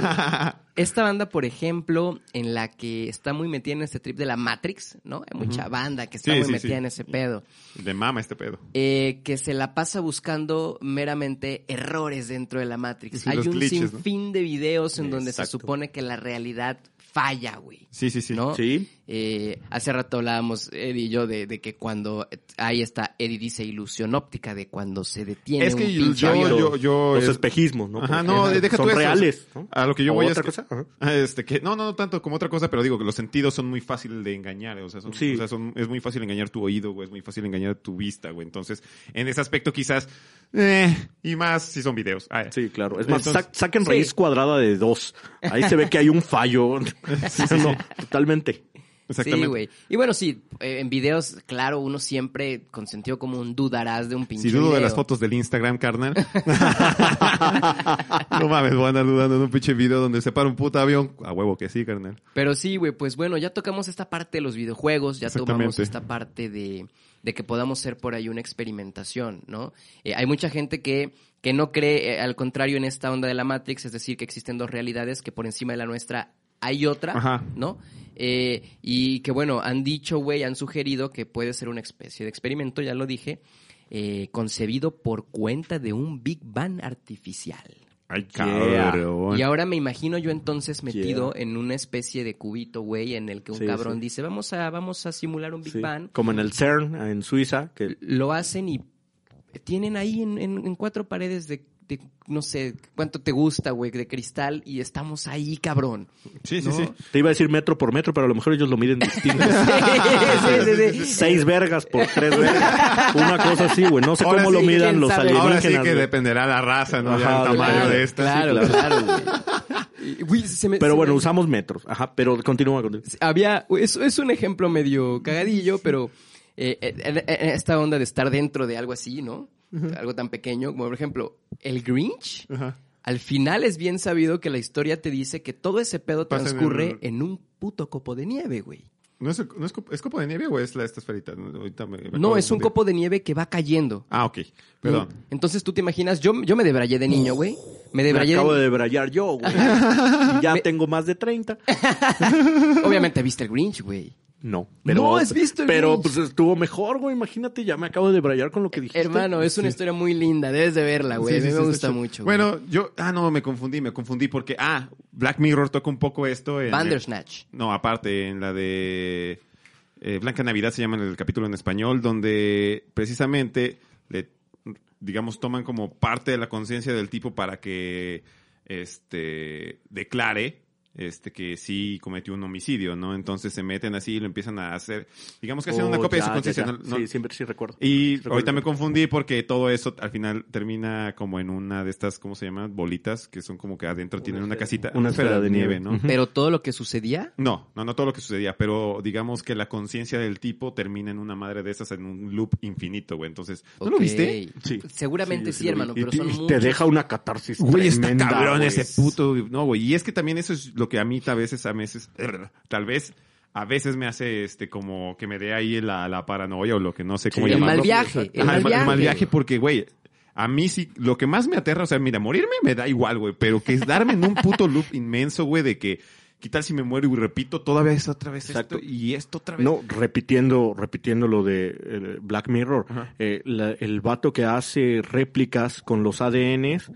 Esta banda, por ejemplo, en la que está muy metida en este trip de la Matrix, ¿no? Hay mucha banda que está Sí, muy sí, metida sí. en ese pedo. De mama este pedo. eh, que se la pasa buscando meramente errores dentro de la Matrix. Sí, Hay un glitches, ¿no? De videos en donde se supone que la realidad falla, güey. Sí, sí, sí. ¿No? Sí. Eh, hace rato hablábamos, Eddie y yo, de, de que cuando ahí está, Eddie dice ilusión óptica, de cuando se detiene Es que un yo, pinche yo, avión. yo, yo- Los es- espejismos, ¿no? Ajá, no, ejemplo. deja Son tú eso. reales. ¿no? A lo que yo ¿O voy otra es que, cosa? Ah, este que no, no, no tanto como otra cosa, pero digo que los sentidos son muy fáciles de engañar, o sea, son, Sí. o sea, son- es muy fácil engañar tu oído, güey, es muy fácil engañar tu vista, güey. Entonces, en ese aspecto quizás eh, y más si son videos. Ah, Sí, claro. Es más, Entonces- sa- saquen Sí. raíz cuadrada de dos. Ahí se ve que hay un fallo. no, totalmente. Exactamente. Sí, güey. Y bueno, sí, eh, en videos, claro, uno siempre con sentido común dudarás de un pinche Si dudo de las fotos del Instagram, carnal. no mames, voy a andar dudando de un pinche video donde se para un puto avión. A huevo que sí, carnal. Pero sí, güey, pues bueno, ya tocamos esta parte de los videojuegos, ya tomamos esta parte de, de que podamos ser por ahí una experimentación, ¿no? Eh, hay mucha gente que, que no cree, eh, al contrario, en esta onda de la Matrix, es decir, que existen dos realidades, que por encima de la nuestra hay otra, Ajá. ¿no? Eh, y que bueno, han dicho, güey, han sugerido que puede ser una especie de experimento, ya lo dije, eh, concebido por cuenta de un Big Bang artificial. Ay, cabrón. Y ahora me imagino yo entonces metido en una especie de cubito, güey, en el que un Sí, cabrón sí. dice, vamos a, vamos a simular un Big Sí. Bang. Como en el CERN, en Suiza, que Lo hacen y tienen ahí en, en- en cuatro paredes de, de, no sé, cuánto te gusta, güey, de cristal y estamos ahí, cabrón. Sí, sí, ¿no? sí. te iba a decir metro por metro, pero a lo mejor ellos lo miden distinto. Sí, sí, sí. Seis vergas por tres vergas. Una cosa así, güey. No sé Ahora cómo lo midan los sabe. alienígenas. Ahora sí que güey. dependerá la raza, ¿no? Ajá, el tamaño Claro, de esta. sí, claro, claro, se me- Pero se bueno, me- usamos metros. Ajá, pero continúa, continúa. había es, es un ejemplo medio cagadillo, pero eh, en, en esta onda de estar dentro de algo así, ¿no? Algo tan pequeño como por ejemplo el Grinch. Ajá. al final es bien sabido que la historia te dice que todo ese pedo Pasa en transcurre el- en un puto copo de nieve, güey. ¿No es, no es, copo, ¿es copo de nieve o es la, esta esferita? No, ahorita me- me No, es un copo de nieve que va cayendo. Ah, ok. Perdón. Entonces tú te imaginas, yo, yo me debrayé de niño, güey. Me Me debrayé acabo de... de debrayar yo, güey. Ya Me- tengo más de 30. Obviamente viste el Grinch, güey. No. No has visto el Pero Grinch. pues estuvo mejor, güey. Imagínate, ya me acabo de debrayar con lo que dijiste. Hermano, es una historia muy linda, debes de verla, güey. Sí, a mí sí, me gusta mucho. güey. Bueno, yo... Ah, no, me confundí, me confundí porque... Ah, Black Mirror toca un poco esto en... Bandersnatch. No, aparte, en la de eh, Blanca Navidad se llama en el capítulo en español, donde precisamente le, digamos, toman como parte de la conciencia del tipo para que este declare este que sí cometió un homicidio, ¿no? Entonces se meten así y lo empiezan a hacer, digamos que hacen una Oh, copia de su conciencia. Sí, siempre sí recuerdo. Y Recuerdo. ahorita me confundí porque todo eso al final termina como en una de estas, ¿cómo se llama? Bolitas, que son como que adentro tienen una casita, una esfera de nieve. ¿no? Pero todo lo que sucedía... No, no, no todo lo que sucedía, pero digamos que la conciencia del tipo termina en una madre de esas en un loop infinito, güey. Entonces, ¿no lo viste? Sí. Seguramente Sí, hermano, pero Y- son y te muchos. deja una catarsis Güey, está cabrón güey. ese puto. No, güey. Y es que también eso es lo que a mí a veces, a veces, tal vez, a veces me hace este como que me dé ahí la, la paranoia o lo que no sé cómo Sí, el mal viaje, el Ajá, mal el, viaje. mal viaje porque, güey, a mí sí, lo que más me aterra, o sea, mira, morirme me da igual, güey, pero que es darme en un puto loop inmenso, güey, de que, ¿qué tal si me muero y repito todavía es otra vez Exacto. esto y esto otra vez? No, repitiendo, repitiendo lo de eh, Black Mirror, eh, la- el vato que hace réplicas con los ADNs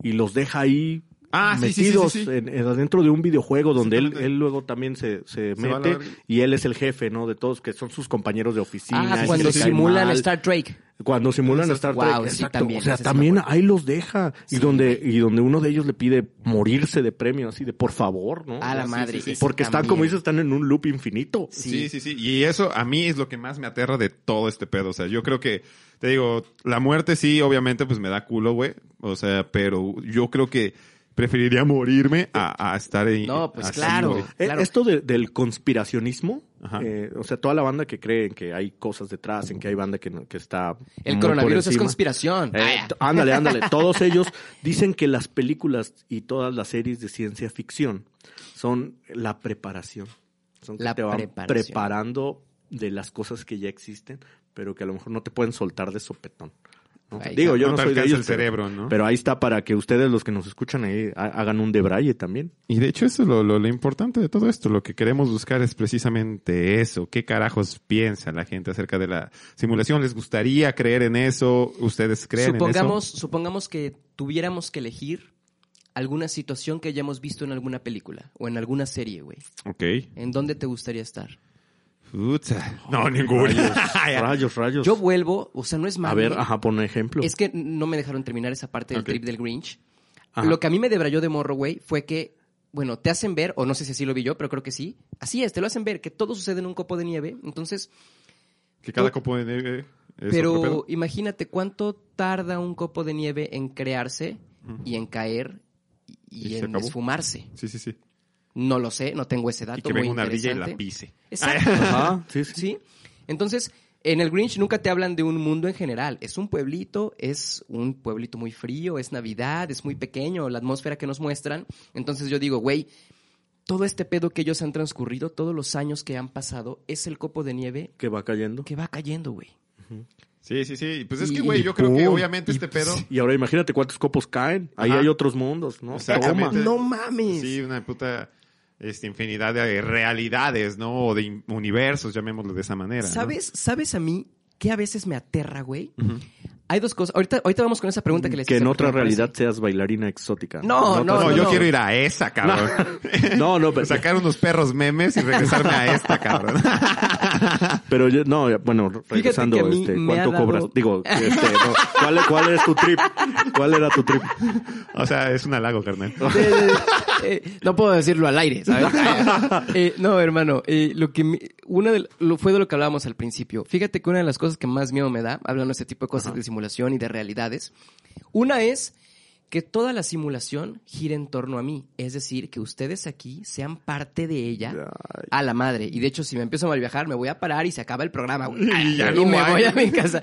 y los deja ahí Ah, sí, sí, sí, metidos sí, sí. En, en- dentro de un videojuego donde él, él luego también se, mete y él es el jefe, ¿no? De todos, que son sus compañeros de oficina. Ah, y cuando simulan mal. Star Trek. Cuando simulan Star Trek, Wow, sí, exacto. también, o sea, sí también ahí los deja. Sí, y donde y donde uno de ellos le pide morirse de premio, así de por favor, ¿no? A la Sí, madre. sí, sí. Porque están, también. como dices, están en un loop infinito. Sí, sí, sí. Y eso a mí es lo que más me aterra de todo este pedo. O sea, yo creo que, te digo, la muerte sí, obviamente, pues me da culo, güey. O sea, pero yo creo que preferiría morirme a, a estar ahí. No, pues así, claro. güey. Eh, Claro. Esto de- del conspiracionismo, Ajá. eh, o sea, toda la banda que cree en que hay cosas detrás, en que hay banda que, no- que está... El coronavirus es conspiración. Eh, ándale, ándale. Todos ellos dicen que las películas y todas las series de ciencia ficción son la preparación. Son que La te van preparación. preparando de las cosas que ya existen, pero que a lo mejor no te pueden soltar de sopetón. ¿No? Ay, Digo, yo no no, soy de alcanza ellos, el pero- cerebro, ¿no? pero ahí está para que ustedes, los que nos escuchan ahí, ha- hagan un debraye también. Y de hecho eso es lo, lo, lo importante de todo esto. Lo que queremos buscar es precisamente eso. ¿Qué carajos piensa la gente acerca de la simulación? ¿Les gustaría creer en eso? ¿Ustedes creen supongamos, en eso? supongamos que tuviéramos que elegir alguna situación que hayamos visto en alguna película o en alguna serie, güey. Ok. ¿En dónde te gustaría estar? Puta. No, ninguna. Rayos, rayos. Yo vuelvo, o sea, no es malo. a ver, ajá, pon un ejemplo. Es que no me dejaron terminar esa parte del Ok. trip del Grinch. Ajá. Lo que a mí me debrayó de morro, güey, fue que, bueno, te hacen ver, o no sé si así lo vi yo, pero creo que sí. Así es, te lo hacen ver, que todo sucede en un copo de nieve. Entonces, que cada copo de nieve es pero imagínate cuánto tarda un copo de nieve en crearse y en caer y, Y en esfumarse. Sí, sí, sí. No lo sé, no tengo ese dato. Y que venga una ardilla y la pise. Exacto. Ajá, sí, sí. ¿Sí? Entonces, en el Grinch nunca te hablan de un mundo en general. Es un pueblito, es un pueblito muy frío, es Navidad, es muy pequeño, la atmósfera que nos muestran. Entonces yo digo, güey, todo este pedo que ellos han transcurrido, todos los años que han pasado, es el copo de nieve Que va cayendo. que va cayendo, güey. Sí, sí, sí. Pues es Y- que, güey, y yo creo que obviamente y- este pedo... Y ahora imagínate cuántos copos caen. Ahí Ajá. hay otros mundos, ¿no? Exactamente. Toma. No mames. Sí, una puta este, infinidad de realidades, ¿no? O de universos, llamémoslo de esa manera. ¿no? ¿Sabes, ¿Sabes a mí qué a veces me aterra, güey? Hay dos cosas. Ahorita, ahorita vamos con esa pregunta que les Que hice en otra realidad seas bailarina exótica. No, no, otras- No, yo no. quiero ir a esa, cabrón. No, no, pero, Sacar unos perros memes y regresarme a esta, cabrón. pero yo, no, bueno, regresando, que a mí este, me ¿cuánto ha dado- cobras? Digo, este, no, ¿cuál, ¿cuál es tu trip? ¿Cuál era tu trip? o sea, es un halago, carnal. Eh, no puedo decirlo al aire, ¿sabes? Eh, no, hermano, eh, lo que me- una de, lo, fue de lo que hablábamos al principio. Fíjate que una de las cosas que más miedo me da, hablando de este tipo de cosas de simulación y de realidades, una es que toda la simulación gire en torno a mí. Es decir, que ustedes aquí sean parte de ella a la madre. Y de hecho, si me empiezo a mal viajar, me voy a parar y se acaba el programa, güey. Y ya y no me hay. voy a mi casa.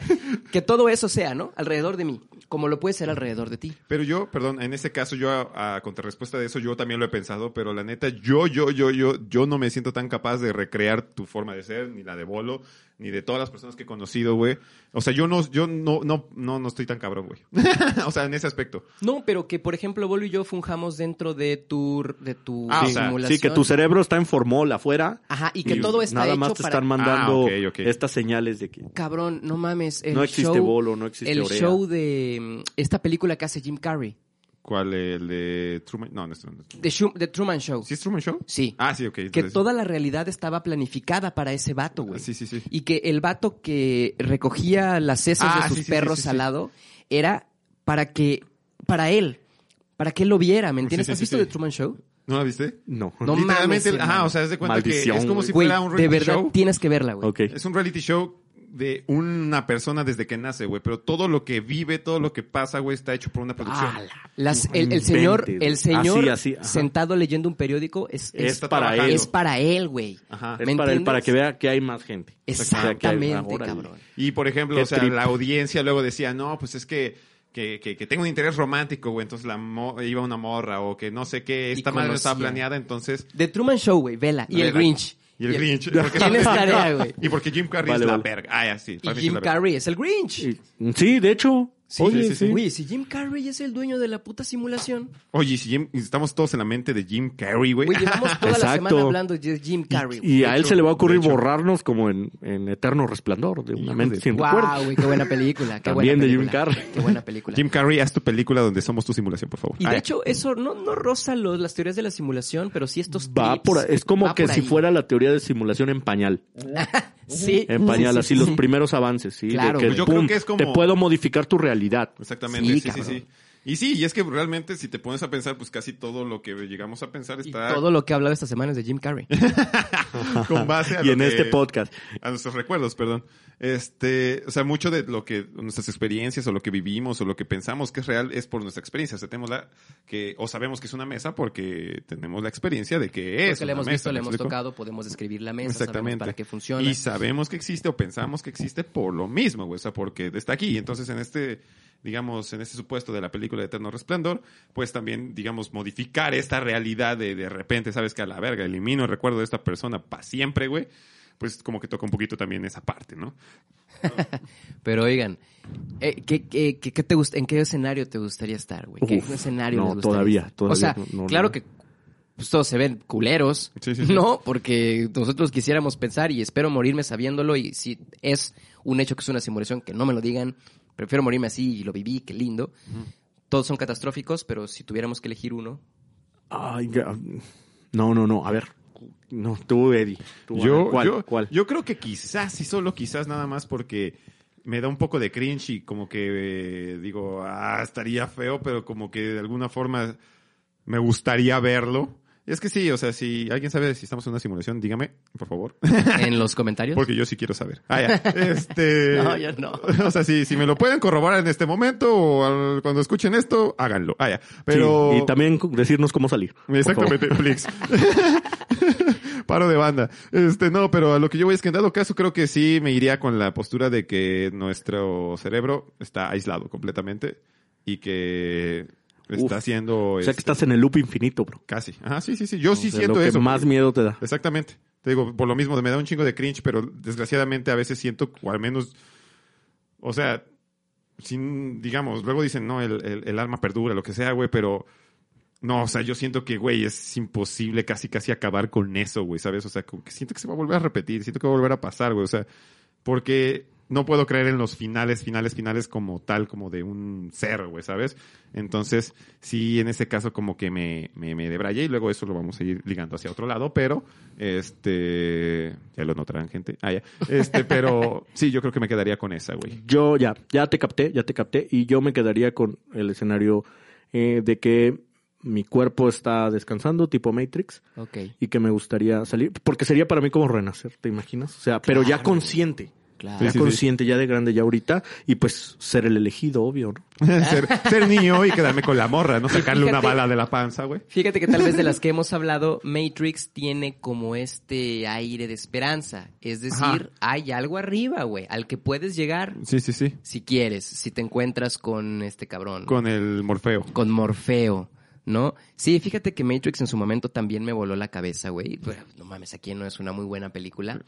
Que todo eso sea, ¿no? Alrededor de mí. Como lo puede ser alrededor de ti. Pero yo, perdón, en este caso, yo a, a contrarrespuesta de eso, yo también lo he pensado, pero la neta, yo, yo, yo, yo, yo no me siento tan capaz de recrear tu forma de ser, ni la de Bolo, ni de todas las personas que he conocido, güey. O sea, yo no, yo no, no, no, no estoy tan cabrón, güey. o sea, en ese aspecto. No, pero que, por ejemplo, Bolo y yo funjamos dentro de tu, de tu Ah, o sea, simulación. Sí, que tu cerebro está en formol afuera. Ajá, y que y todo está Nada hecho más te para... están mandando Ah, estas señales de que Cabrón, no mames. El no existe show, bolo, no existe El Orea. show de mm, esta película que hace Jim Carrey. ¿Cuál? ¿El de Truman? No, no es Truman. The, Truman Show. ¿Sí es Truman Show? Sí. Ah, sí, ok. que toda la realidad estaba planificada para ese vato, güey. Sí, sí, sí. Y que el vato que recogía las heces Ah, de sus sí, sí, sí, perros sí, sí. al lado era para que, para él, para que él lo viera, ¿me entiendes? Sí, sí, ¿Has visto sí. The Truman Show? ¿No la viste? no. No Literalmente, mames, ajá, o sea, es de cuenta Maldición, que es como si fuera un de reality verdad show. tienes que verla, güey. Ok. Es un reality show de una persona desde que nace, güey, pero todo lo que vive, todo lo que pasa, güey, está hecho por una producción. Las- el, señor, el señor Así, así, ajá. sentado leyendo un periódico es, es, Es para él. es para él, güey. Ajá. Es ¿Me para él, para que vea que hay más gente. Exactamente, O sea, que hay- órale. cabrón. Y por ejemplo, Qué o sea, trip. la audiencia luego decía, no, pues es que, que, que, que tengo un interés romántico, güey, entonces la mo- iba una morra, o que no sé qué, esta madre no estaba planeada, entonces... The Truman Show, güey, vela. Y el. Grinch. Y el Grinch. Tienes tarea, güey. Y porque Jim Carrey Vale, es la vale. verga. Ah, ya, sí. Y Jim es. Carrey es el Grinch. Y- Sí, de hecho. Sí, oye, sí, sí, sí. Güey, si Jim Carrey es el dueño de la puta simulación. Oye, si Jim- estamos todos en la mente de Jim Carrey, güey. Güey, llevamos toda la Exacto. semana hablando de Jim Carrey. güey. Y a él hecho, se le va a ocurrir de borrarnos como en, en Eterno Resplandor de una mente de sin recuerdo. Wow, güey, qué buena película. Qué También buena de Jim. Carrey. Qué buena película. Jim Carrey, haz tu película donde somos tu simulación, por favor. Y Ah, de ya. hecho, eso no, no roza los, las teorías de la simulación, pero sí estos Va por, es como va que por si ahí. fuera la teoría de simulación en pañal. Sí. En pañal, Sí, así sí, los sí. primeros avances, ¿sí? De Claro, que, güey. Yo creo que es como- Te puedo modificar tu realidad. Exactamente, Sí, sí, sí, sí. Y sí, y es que realmente si te pones a pensar, pues casi todo lo que llegamos a pensar Y está todo lo que he hablado esta semana es de Jim Carrey. con base a Y lo en que- este podcast. a nuestros recuerdos, perdón. Este, o sea, mucho de lo que nuestras experiencias o lo que vivimos o lo que pensamos que es real es por nuestra experiencia. O sea, tenemos la que o sabemos que es una mesa porque tenemos la experiencia de que es Porque le una hemos mesa, visto, ¿me le hemos explico? tocado, podemos describir la mesa, Exactamente. para qué funciona. Y sabemos que existe o pensamos que existe por lo mismo, güey. O sea, porque está aquí. Entonces, en este, digamos, en este supuesto de la película de Eterno Resplandor, pues también, digamos, modificar esta realidad de de repente, sabes que a la verga, elimino el recuerdo de esta persona para siempre, güey. Pues como que toca un poquito también esa parte, ¿no? Pero oigan, eh, ¿qué, qué, qué- qué te gust- ¿en qué escenario te gustaría estar, güey? ¿Qué Uf, escenario no, les gustaría todavía, estar? todavía O sea, no- no- claro no. que pues, todos se ven culeros, Sí, sí, sí. ¿no? Porque nosotros quisiéramos pensar y espero morirme sabiéndolo y si es un hecho que es una simulación, que no me lo digan, prefiero morirme así y lo viví, qué lindo. Todos son catastróficos, pero si tuviéramos que elegir uno, Ay, no, no, no. A ver. No, tú, Eddie. Tú, a Yo, ver, ¿cuál? yo, ¿Cuál? yo creo que quizás, y solo quizás nada más porque me da un poco de cringe y como que eh, digo, ah, estaría feo, pero como que de alguna forma me gustaría verlo. Y es que sí, o sea, si alguien sabe si estamos en una simulación, dígame, por favor. en los comentarios. Porque yo sí quiero saber. Ah, ya. Este. No, yo no. O sea, si, si me lo pueden corroborar en este momento o al- cuando escuchen esto, háganlo. Ah, ya. Pero. Sí, y también decirnos cómo salir. Exactamente, Flix. Paro de banda. Este, no, pero a lo que yo voy es que en dado caso creo que sí me iría con la postura de que nuestro cerebro está aislado completamente y que está Uf. haciendo O sea que este, estás en el loop infinito, bro. casi. Ajá, sí, sí, sí. Yo sí sea, siento lo que eso. más miedo te da. Exactamente. Te digo, por lo mismo, me da un chingo de cringe, pero desgraciadamente a veces siento, o al menos, o sea, sin, digamos, luego dicen, no, el, el, el alma perdura, lo que sea, güey, pero no, o sea, yo siento que, güey, es imposible casi, casi acabar con eso, güey, ¿sabes? O sea, que siento que se va a volver a repetir, siento que va a volver a pasar, güey, o sea, porque no puedo creer en los finales, finales, finales como tal, como de un ser, güey, ¿sabes? Entonces, sí, en ese caso como que me, me, me debrayé y luego eso lo vamos a ir ligando hacia otro lado, pero, este, ya lo notarán, gente. Ah, ya. Este, pero sí, yo creo que me quedaría con esa, güey. Yo ya, ya te capté, ya te capté. Y yo me quedaría con el escenario eh, de que mi cuerpo está descansando, tipo Matrix, Ok. y que me gustaría salir. Porque sería para mí como renacer, ¿te imaginas? O sea, pero ya consciente. Claro. Ya sí, consciente, ya de grande, ya ahorita. Y pues ser el elegido, obvio, ¿no? ser, ser niño y quedarme con la morra, ¿no? Sacarle una bala de la panza, güey. Fíjate que tal vez de las que hemos hablado, Matrix tiene como este aire de esperanza. Es decir, Ajá. hay algo arriba, güey, al que puedes llegar Sí, sí, sí. si quieres, si te encuentras con este cabrón. Con el Morfeo. con Morfeo, ¿no? Sí, fíjate que Matrix en su momento también me voló la cabeza, güey. No mames, aquí no es una muy buena película.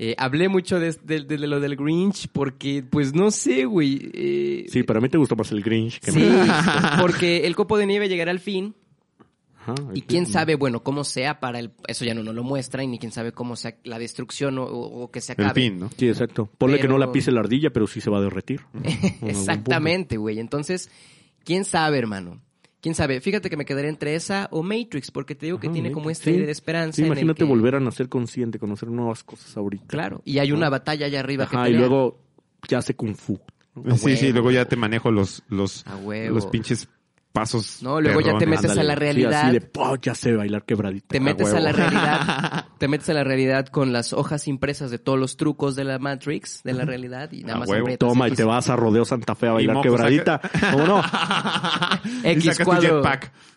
Eh, hablé mucho de, de- de lo del Grinch porque, pues, no sé, güey. eh, Sí, pero a mí te gustó más el Grinch que sí, no. porque el copo de nieve llegará al fin Ajá, y quién sabe, bueno, cómo sea para el... Eso ya no nos lo muestra y ni quién sabe cómo sea la destrucción o, o- o que se El acabe. fin, ¿no? Sí, exacto. Ponle que no la pise la ardilla, pero sí se va a derretir. Exactamente, güey. Entonces, ¿quién sabe, hermano? ¿Quién sabe? Fíjate que me quedaré entre esa o Matrix, porque te digo que Ajá, tiene Matrix, como este sí. aire de esperanza. Sí, en el imagínate que- volver a nacer consciente, conocer nuevas cosas ahorita. Claro, y hay una batalla allá arriba que Ajá, y pelea. luego ya hace kung fu. Sí, sí, luego ya te manejo los, los, los pinches pasos. No, luego ya te perrones. metes a la Sí, realidad. así de, "Oh, ya sé bailar quebradita. Te A metes a la huevo. realidad, te metes a la realidad con las hojas impresas de todos los trucos de la Matrix, de la realidad, y nada A más huevo. aprietas Toma y X- te vas a Rodeo Santa Fe a bailar moco, quebradita. ¿Cómo no? X cuadro.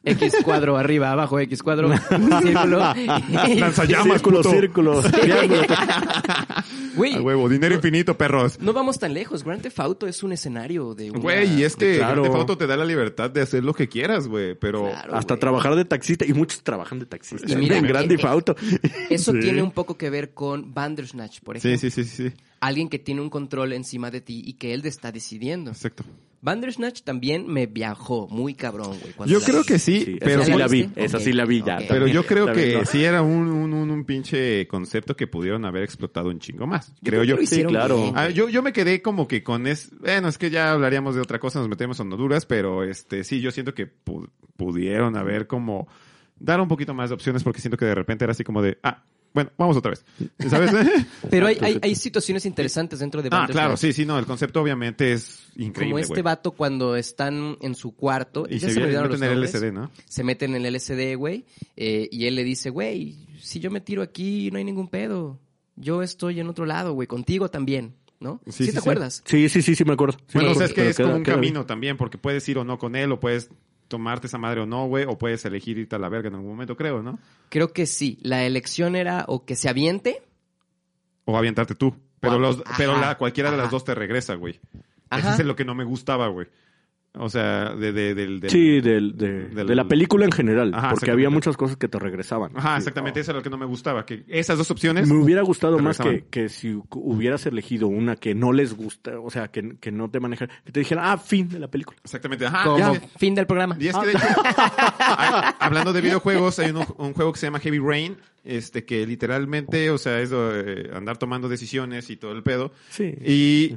X cuadro arriba, abajo, X cuadro, círculo. Lanzallamas, círculo, círculo. triángulo. Güey, A huevo, dinero infinito, perros. no vamos tan lejos. Grand Theft Auto es un escenario de una- Güey, y es que Claro. Grand Theft Auto te da la libertad de hacer lo que quieras, güey. Pero Claro, Hasta trabajar de taxista. Y muchos trabajan de taxista. Y mira, en eh, Grand eh, Theft Auto. Eso Sí. tiene un poco que ver con Bandersnatch, por ejemplo. sí, sí, sí, sí. Alguien que tiene un control encima de ti y que él te está decidiendo. Exacto. Bandersnatch también me viajó muy cabrón, güey. Yo la creo vi. que sí, Sí, pero esa sí ¿Ya la vi. viste? Esa sí la vi ya. Pero yo creo que ¿no? sí era un, un, un, un pinche concepto que pudieron haber explotado un chingo más. Creo yo. que lo hicieron claro. bien, Ah, yo, yo me quedé como que con es, bueno, es que ya hablaríamos de otra cosa, nos metemos en honduras, pero este sí, yo siento que pu- pudieron haber como dar un poquito más de opciones porque siento que de repente era así como de, ah, bueno, vamos otra vez. ¿Sabes? Pero hay, hay, hay situaciones interesantes dentro de ah, claro, sí, sí, no, el concepto obviamente es increíble, Como este güey. vato cuando están en su cuarto Y ya se, olvidaron meten en el. LCD, ¿no? se meten en el LSD, güey, eh, y él le dice, güey, si yo me tiro aquí no hay ningún pedo. Yo estoy en otro lado, güey, contigo también, ¿no? Sí, ¿Sí, sí, te sí. acuerdas? Sí, sí, sí, sí, me acuerdo. Sí, Bueno, me o sea, acuerdo, es que pero es como un queda bien. camino también, porque puedes ir o no con él, o puedes tomarte esa madre o no, güey, o puedes elegir irte a la verga en algún momento, creo, ¿no? Creo que sí. La elección era o que se aviente. O avientarte tú. Pero, los, ajá, pero la, cualquiera de las dos te regresa, güey. Eso es lo que no me gustaba, güey. O sea, de, de, del, del- Sí, del- de, del- de la película en general. Ajá, porque había muchas cosas que te regresaban. Ajá, exactamente, eso es lo que no me gustaba. Que esas dos opciones. Me hubiera gustado más que, que si hu- hubieras elegido una que no les gusta, o sea, que, que no te maneja, que te dijera, ah, fin de la película. Exactamente, ajá. como ya. fin del programa. Y es que de hecho, hay- hablando de videojuegos, hay un, un juego que se llama Heavy Rain, este que literalmente, o sea, es eh, andar tomando decisiones y todo el pedo. Sí. Y,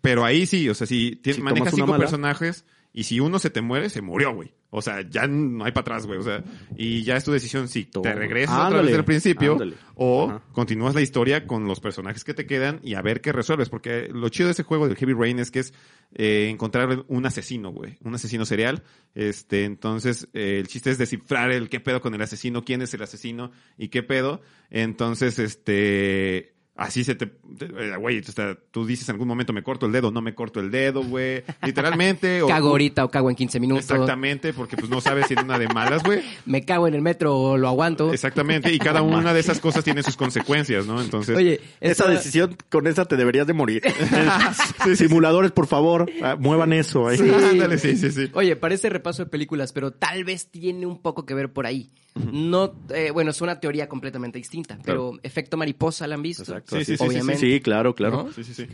pero ahí sí, o sea, si tienes, Si manejas cinco mala. personajes y si uno se te muere, se murió, güey. O sea, ya no hay para atrás, güey. O sea, y ya es tu decisión si te regresas otra Ándale, vez del principio ándale. o Ajá. continúas la historia con los personajes que te quedan y a ver qué resuelves. Porque lo chido de ese juego del Heavy Rain es que es eh, encontrar un asesino, güey. Un asesino serial. Este, entonces, eh, el chiste es descifrar el qué pedo con el asesino, quién es el asesino y qué pedo. Entonces, este, así se te, eh, güey, o sea, tú dices en algún momento me corto el dedo, no me corto el dedo, güey. Literalmente. o- Cago ahorita o cago en 15 minutos. Exactamente, porque pues no sabes si en una de malas, güey. Me cago en el metro o lo aguanto. Exactamente, y cada una de esas cosas tiene sus consecuencias, ¿no? Entonces, Oye, Esa decisión, con esa te deberías de morir. Simuladores, por favor, ah, muevan eso. ahí. Sí. ándale, sí, sí, sí. Oye, parece repaso de películas, pero tal vez tiene un poco que ver por ahí. No, eh, bueno, es una teoría completamente distinta, pero efecto mariposa la han visto. Exacto, Sí, así sí, sí, obviamente. Sí, claro, claro. ¿No? Sí, sí, sí.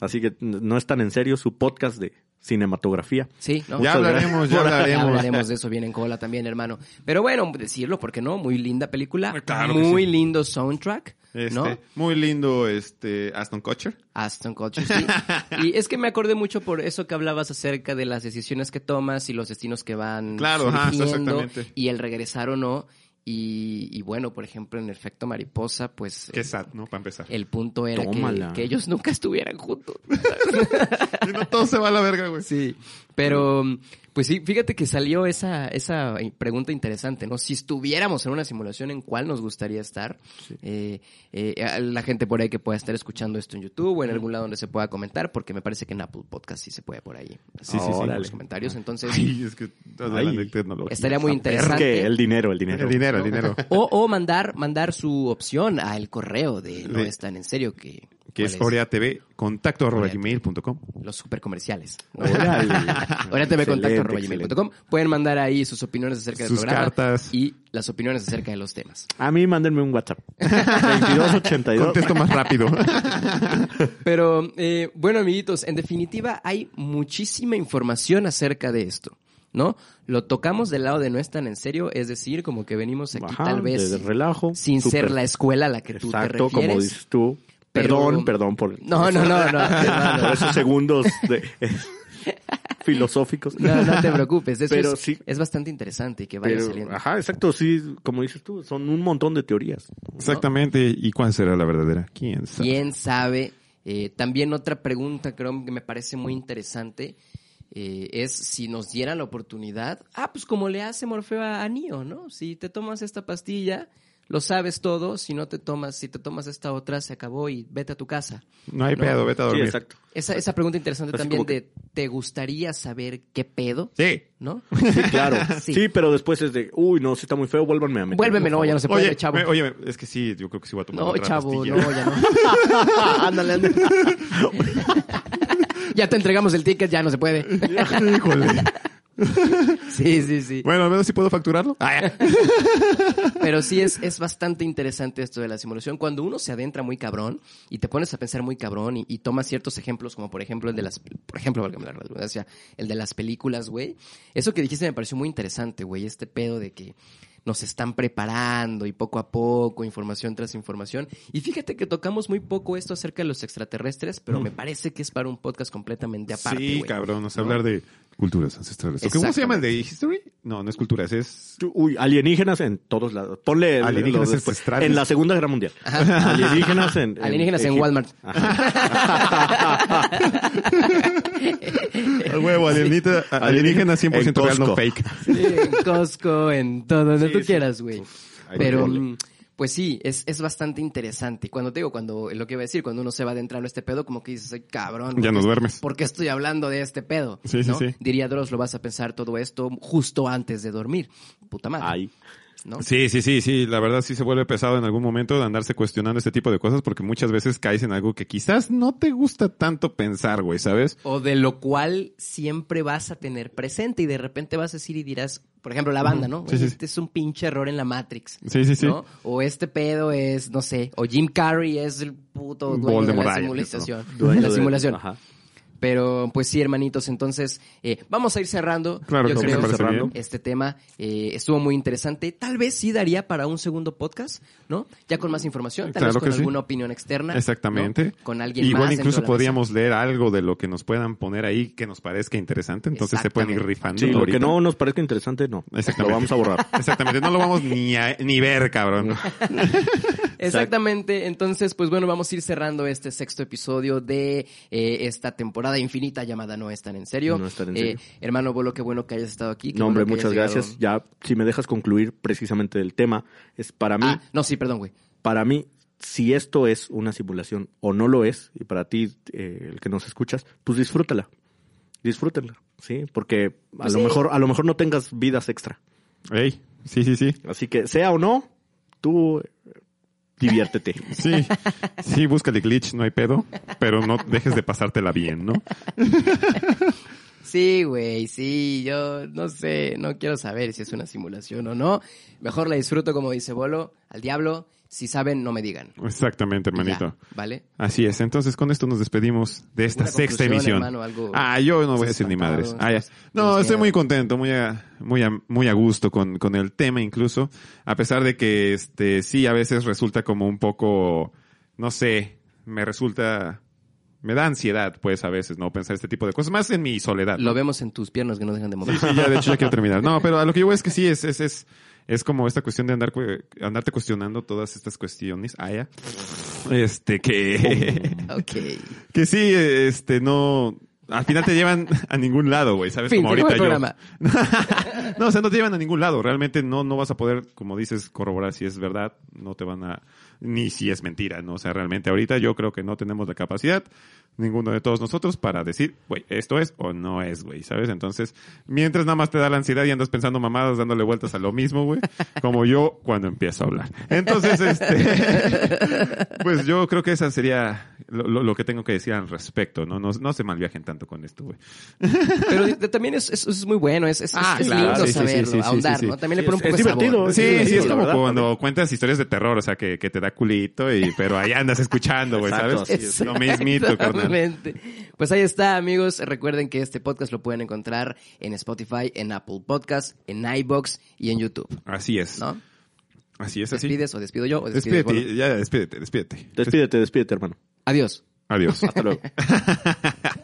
Así que no es tan en serio su podcast de cinematografía. Sí, ¿no? Ya hablaremos, ya Ya hablaremos. hablaremos de eso bien en cola también, hermano. Pero bueno, decirlo, porque no? Muy linda película, Claro que muy sí. lindo soundtrack, Este, ¿no? Muy lindo, este, Aston Kutcher. Aston Kutcher, sí. y es que me acordé mucho por eso que hablabas acerca de las decisiones que tomas y los destinos que van Claro, ajá, exactamente. y el regresar o no. Y, y bueno, por ejemplo, en efecto mariposa, pues Qué sad, ¿no? Para empezar. el punto era que, que ellos nunca estuvieran juntos. Y no todo se va a la verga, güey. Sí, pero, Pues sí, fíjate que salió esa, esa pregunta interesante, ¿no? Si estuviéramos en una simulación, ¿en cuál nos gustaría estar? Eh, eh, la gente por ahí que pueda estar escuchando esto en YouTube o en algún lado donde se pueda comentar, porque me parece que en Apple Podcast sí se puede por ahí. Sí, sí, sí. en los comentarios. Entonces, Ay, es que estás hablando de Ay. tecnología. estaría muy Es interesante. que el dinero, el dinero. El dinero, el dinero. O, o mandar, mandar su opción al correo de No De- Están en Serio, que, Que ¿cuál es Orea TV, contacto arroba gmail.com. los super comerciales. Ahora TV contacto Excelente, arroba gmail.com. Pueden mandar ahí sus opiniones acerca del Sus programa cartas. y las opiniones acerca de los temas. A mí mándenme un WhatsApp. 2282. Contesto más rápido. Pero eh, bueno, amiguitos, en definitiva hay muchísima información acerca de esto, ¿no? Lo tocamos del lado de no están en serio, es decir, como que venimos aquí Ajá, tal vez de relajo. sin ser la escuela a la que tú te Exacto, refieres. como dices tú. Pero- Perdón, perdón por... No, no, no, no, por hermano. esos segundos de- filosóficos. No, no te preocupes, eso Pero es, sí. es bastante interesante que vaya Pero, saliendo. ajá, exacto, sí, como dices tú, son un montón de teorías. Exactamente. ¿Y cuál será la verdadera? ¿Quién sabe? ¿Quién sabe? Eh, también otra pregunta creo que me parece muy interesante eh, es si nos dieran la oportunidad, ah, pues como le hace Morfeo a, a Neo, ¿no? Si te tomas esta pastilla, lo sabes todo, si no te tomas, si te tomas esta otra, se acabó y vete a tu casa. No hay No. pedo, vete a Sí, dormir. exacto. Esa, esa pregunta interesante Así también que- de, ¿te gustaría saber qué pedo? Sí. ¿No? Sí, claro. Sí. sí. pero después es de, uy, no, si está muy feo, vuélvanme a meter. Vuélveme, no, ya no se puede, Oye, chavo. me- oye, es que sí, yo creo que sí voy a tomar No, otra chavo, pastilla. no, ya no. ándale, ándale. ya te entregamos el ticket, ya no se puede. Híjole. sí, sí, sí. Bueno, al menos sí puedo facturarlo. Pero sí es, es bastante interesante esto de la simulación. Cuando uno se adentra muy cabrón y te pones a pensar muy cabrón y, y tomas ciertos ejemplos, como por ejemplo el de las, por ejemplo, válgame la redundancia, el de las películas, güey. Eso que dijiste me pareció muy interesante, güey. Este pedo de que nos están preparando y poco a poco, información tras información. Y fíjate que tocamos muy poco esto acerca de los extraterrestres, pero me parece que es para un podcast completamente aparte, sí, cabrón, o sea, ¿No? hablar de culturas ancestrales. ¿O ¿Cómo se llama el de History? No, no es culturas, es... Uy, alienígenas en todos lados. Ponle el- Alienígenas ancestrales. En la Segunda Guerra Mundial. Alienígenas en, Alienígenas en Walmart. Al huevo, alienita, alienígena 100% En real, no fake. Sí, en Costco, en todo, donde Sí, tú sí. quieras, güey. Pero, ponle. Pues sí, es, es bastante interesante. Cuando te digo, cuando, lo que iba a decir, cuando uno se va adentrando a este pedo, como que dices, ay, cabrón. Ya ¿por no duermes. ¿Por qué estoy hablando de este pedo? Sí, sí, ¿no? sí. Diría Dross, lo vas a pensar todo esto justo antes de dormir. Puta madre. Ay. ¿No? Sí, sí, sí, sí. La verdad sí se vuelve pesado en algún momento de andarse cuestionando este tipo de cosas porque muchas veces caes en algo que quizás no te gusta tanto pensar, güey, ¿sabes? O de lo cual siempre vas a tener presente y de repente vas a decir y dirás, por ejemplo, la banda, ¿no? Sí, sí, sí. Este es un pinche error en la Matrix. Sí, sí, sí. ¿no? O este pedo es, no sé, o Jim Carrey es el puto dueño de la simulación. Dueño de la simulación. Ajá. Pero pues sí, hermanitos, entonces eh, vamos a ir cerrando. Claro yo que creo, cerrando. este tema eh, estuvo muy interesante. Tal vez sí daría para un segundo podcast, ¿no? Ya con más información, tal Claro vez con sí. alguna opinión externa. Exactamente. ¿no? Con alguien Igual más. incluso podríamos leer algo de lo que nos puedan poner ahí que nos parezca interesante, entonces se pueden ir rifando. Sí, lo ahorita. que no nos parezca interesante, no. Exactamente. Lo vamos a borrar. Exactamente, no lo vamos ni, a- ni ver, cabrón. Exactamente. Entonces, pues bueno, vamos a ir cerrando este sexto episodio de eh, esta temporada infinita llamada No Están en Serio. No Están en Eh, Serio. hermano Bolo, qué bueno que hayas estado aquí. qué No, hombre, bueno muchas gracias. llegado. Ya, si me dejas concluir precisamente del tema, es para mí, Ah, no, sí, perdón, güey. para mí, si esto es una simulación o no lo es, y para ti, eh, el que nos escuchas, pues disfrútala. Disfrútala, ¿sí? Porque a Pues lo sí. mejor, a lo mejor no tengas vidas extra. Ey, sí, sí, sí. Así que, sea o no, tú diviértete. Sí, sí, búscale glitch, no hay pedo, pero no dejes de pasártela bien, ¿no? Sí, güey, sí, yo no sé, no quiero saber si es una simulación o no. Mejor la disfruto como dice Bolo, al diablo. Si saben, no me digan. Exactamente, ya, hermanito. ¿Vale? Así es, entonces con esto nos despedimos de esta ¿Alguna sexta emisión. hermano? Algo- ah, yo no voy a decir ni madres. Ah, ya. No, estoy muy contento, muy a, muy a, muy a gusto con, con el tema incluso, a pesar de que este sí a veces resulta como un poco, no sé, me resulta, me da ansiedad pues a veces, ¿no? Pensar este tipo de cosas, más en mi soledad. Lo vemos en tus piernas que no dejan de mover. Sí, ya de hecho ya quiero terminar. No, pero a lo que yo voy es que sí, es, es, es, es como esta cuestión de andar, andarte cuestionando todas estas cuestiones. Ah, ya. Este, que, Ok. que sí, este, no, al final te llevan a ningún lado, güey, ¿sabes? Fin, como ahorita el yo. no, o sea, no te llevan a ningún lado. Realmente no, no vas a poder, como dices, corroborar si es verdad. No te van a, ni si es mentira, ¿no? O sea, realmente ahorita yo creo que no tenemos la capacidad, ninguno de todos nosotros, para decir, güey, esto es o no es, güey, ¿sabes? Entonces, mientras nada más te da la ansiedad y andas pensando mamadas, dándole vueltas a lo mismo, güey, como yo cuando empiezo a hablar. Entonces, este, pues yo creo que esa sería lo, lo- lo que tengo que decir al respecto, ¿no? No, no se malviajen tanto con esto, güey. Pero también es, es, es muy bueno, es, es, Ah, es claro, lindo sí, saberlo, sí, ahondar. ¿no? También le pone un poco es de sabor. divertido, Sí, Sí, es como verdad, cuando cuentas historias de terror, o sea, que, que te da culito, y, pero ahí andas escuchando, güey, ¿sabes? Lo mismito, carnal. Exactamente. Pues ahí está, amigos. Recuerden que este podcast lo pueden encontrar en Spotify, en Apple Podcast, en iBox y en YouTube. Así es. ¿No? Así es, así. ¿Despides o despido yo? O despides Despídete, ya, despídete, despídete. Despídete, despídete, hermano. Adiós. Adiós. Hasta luego.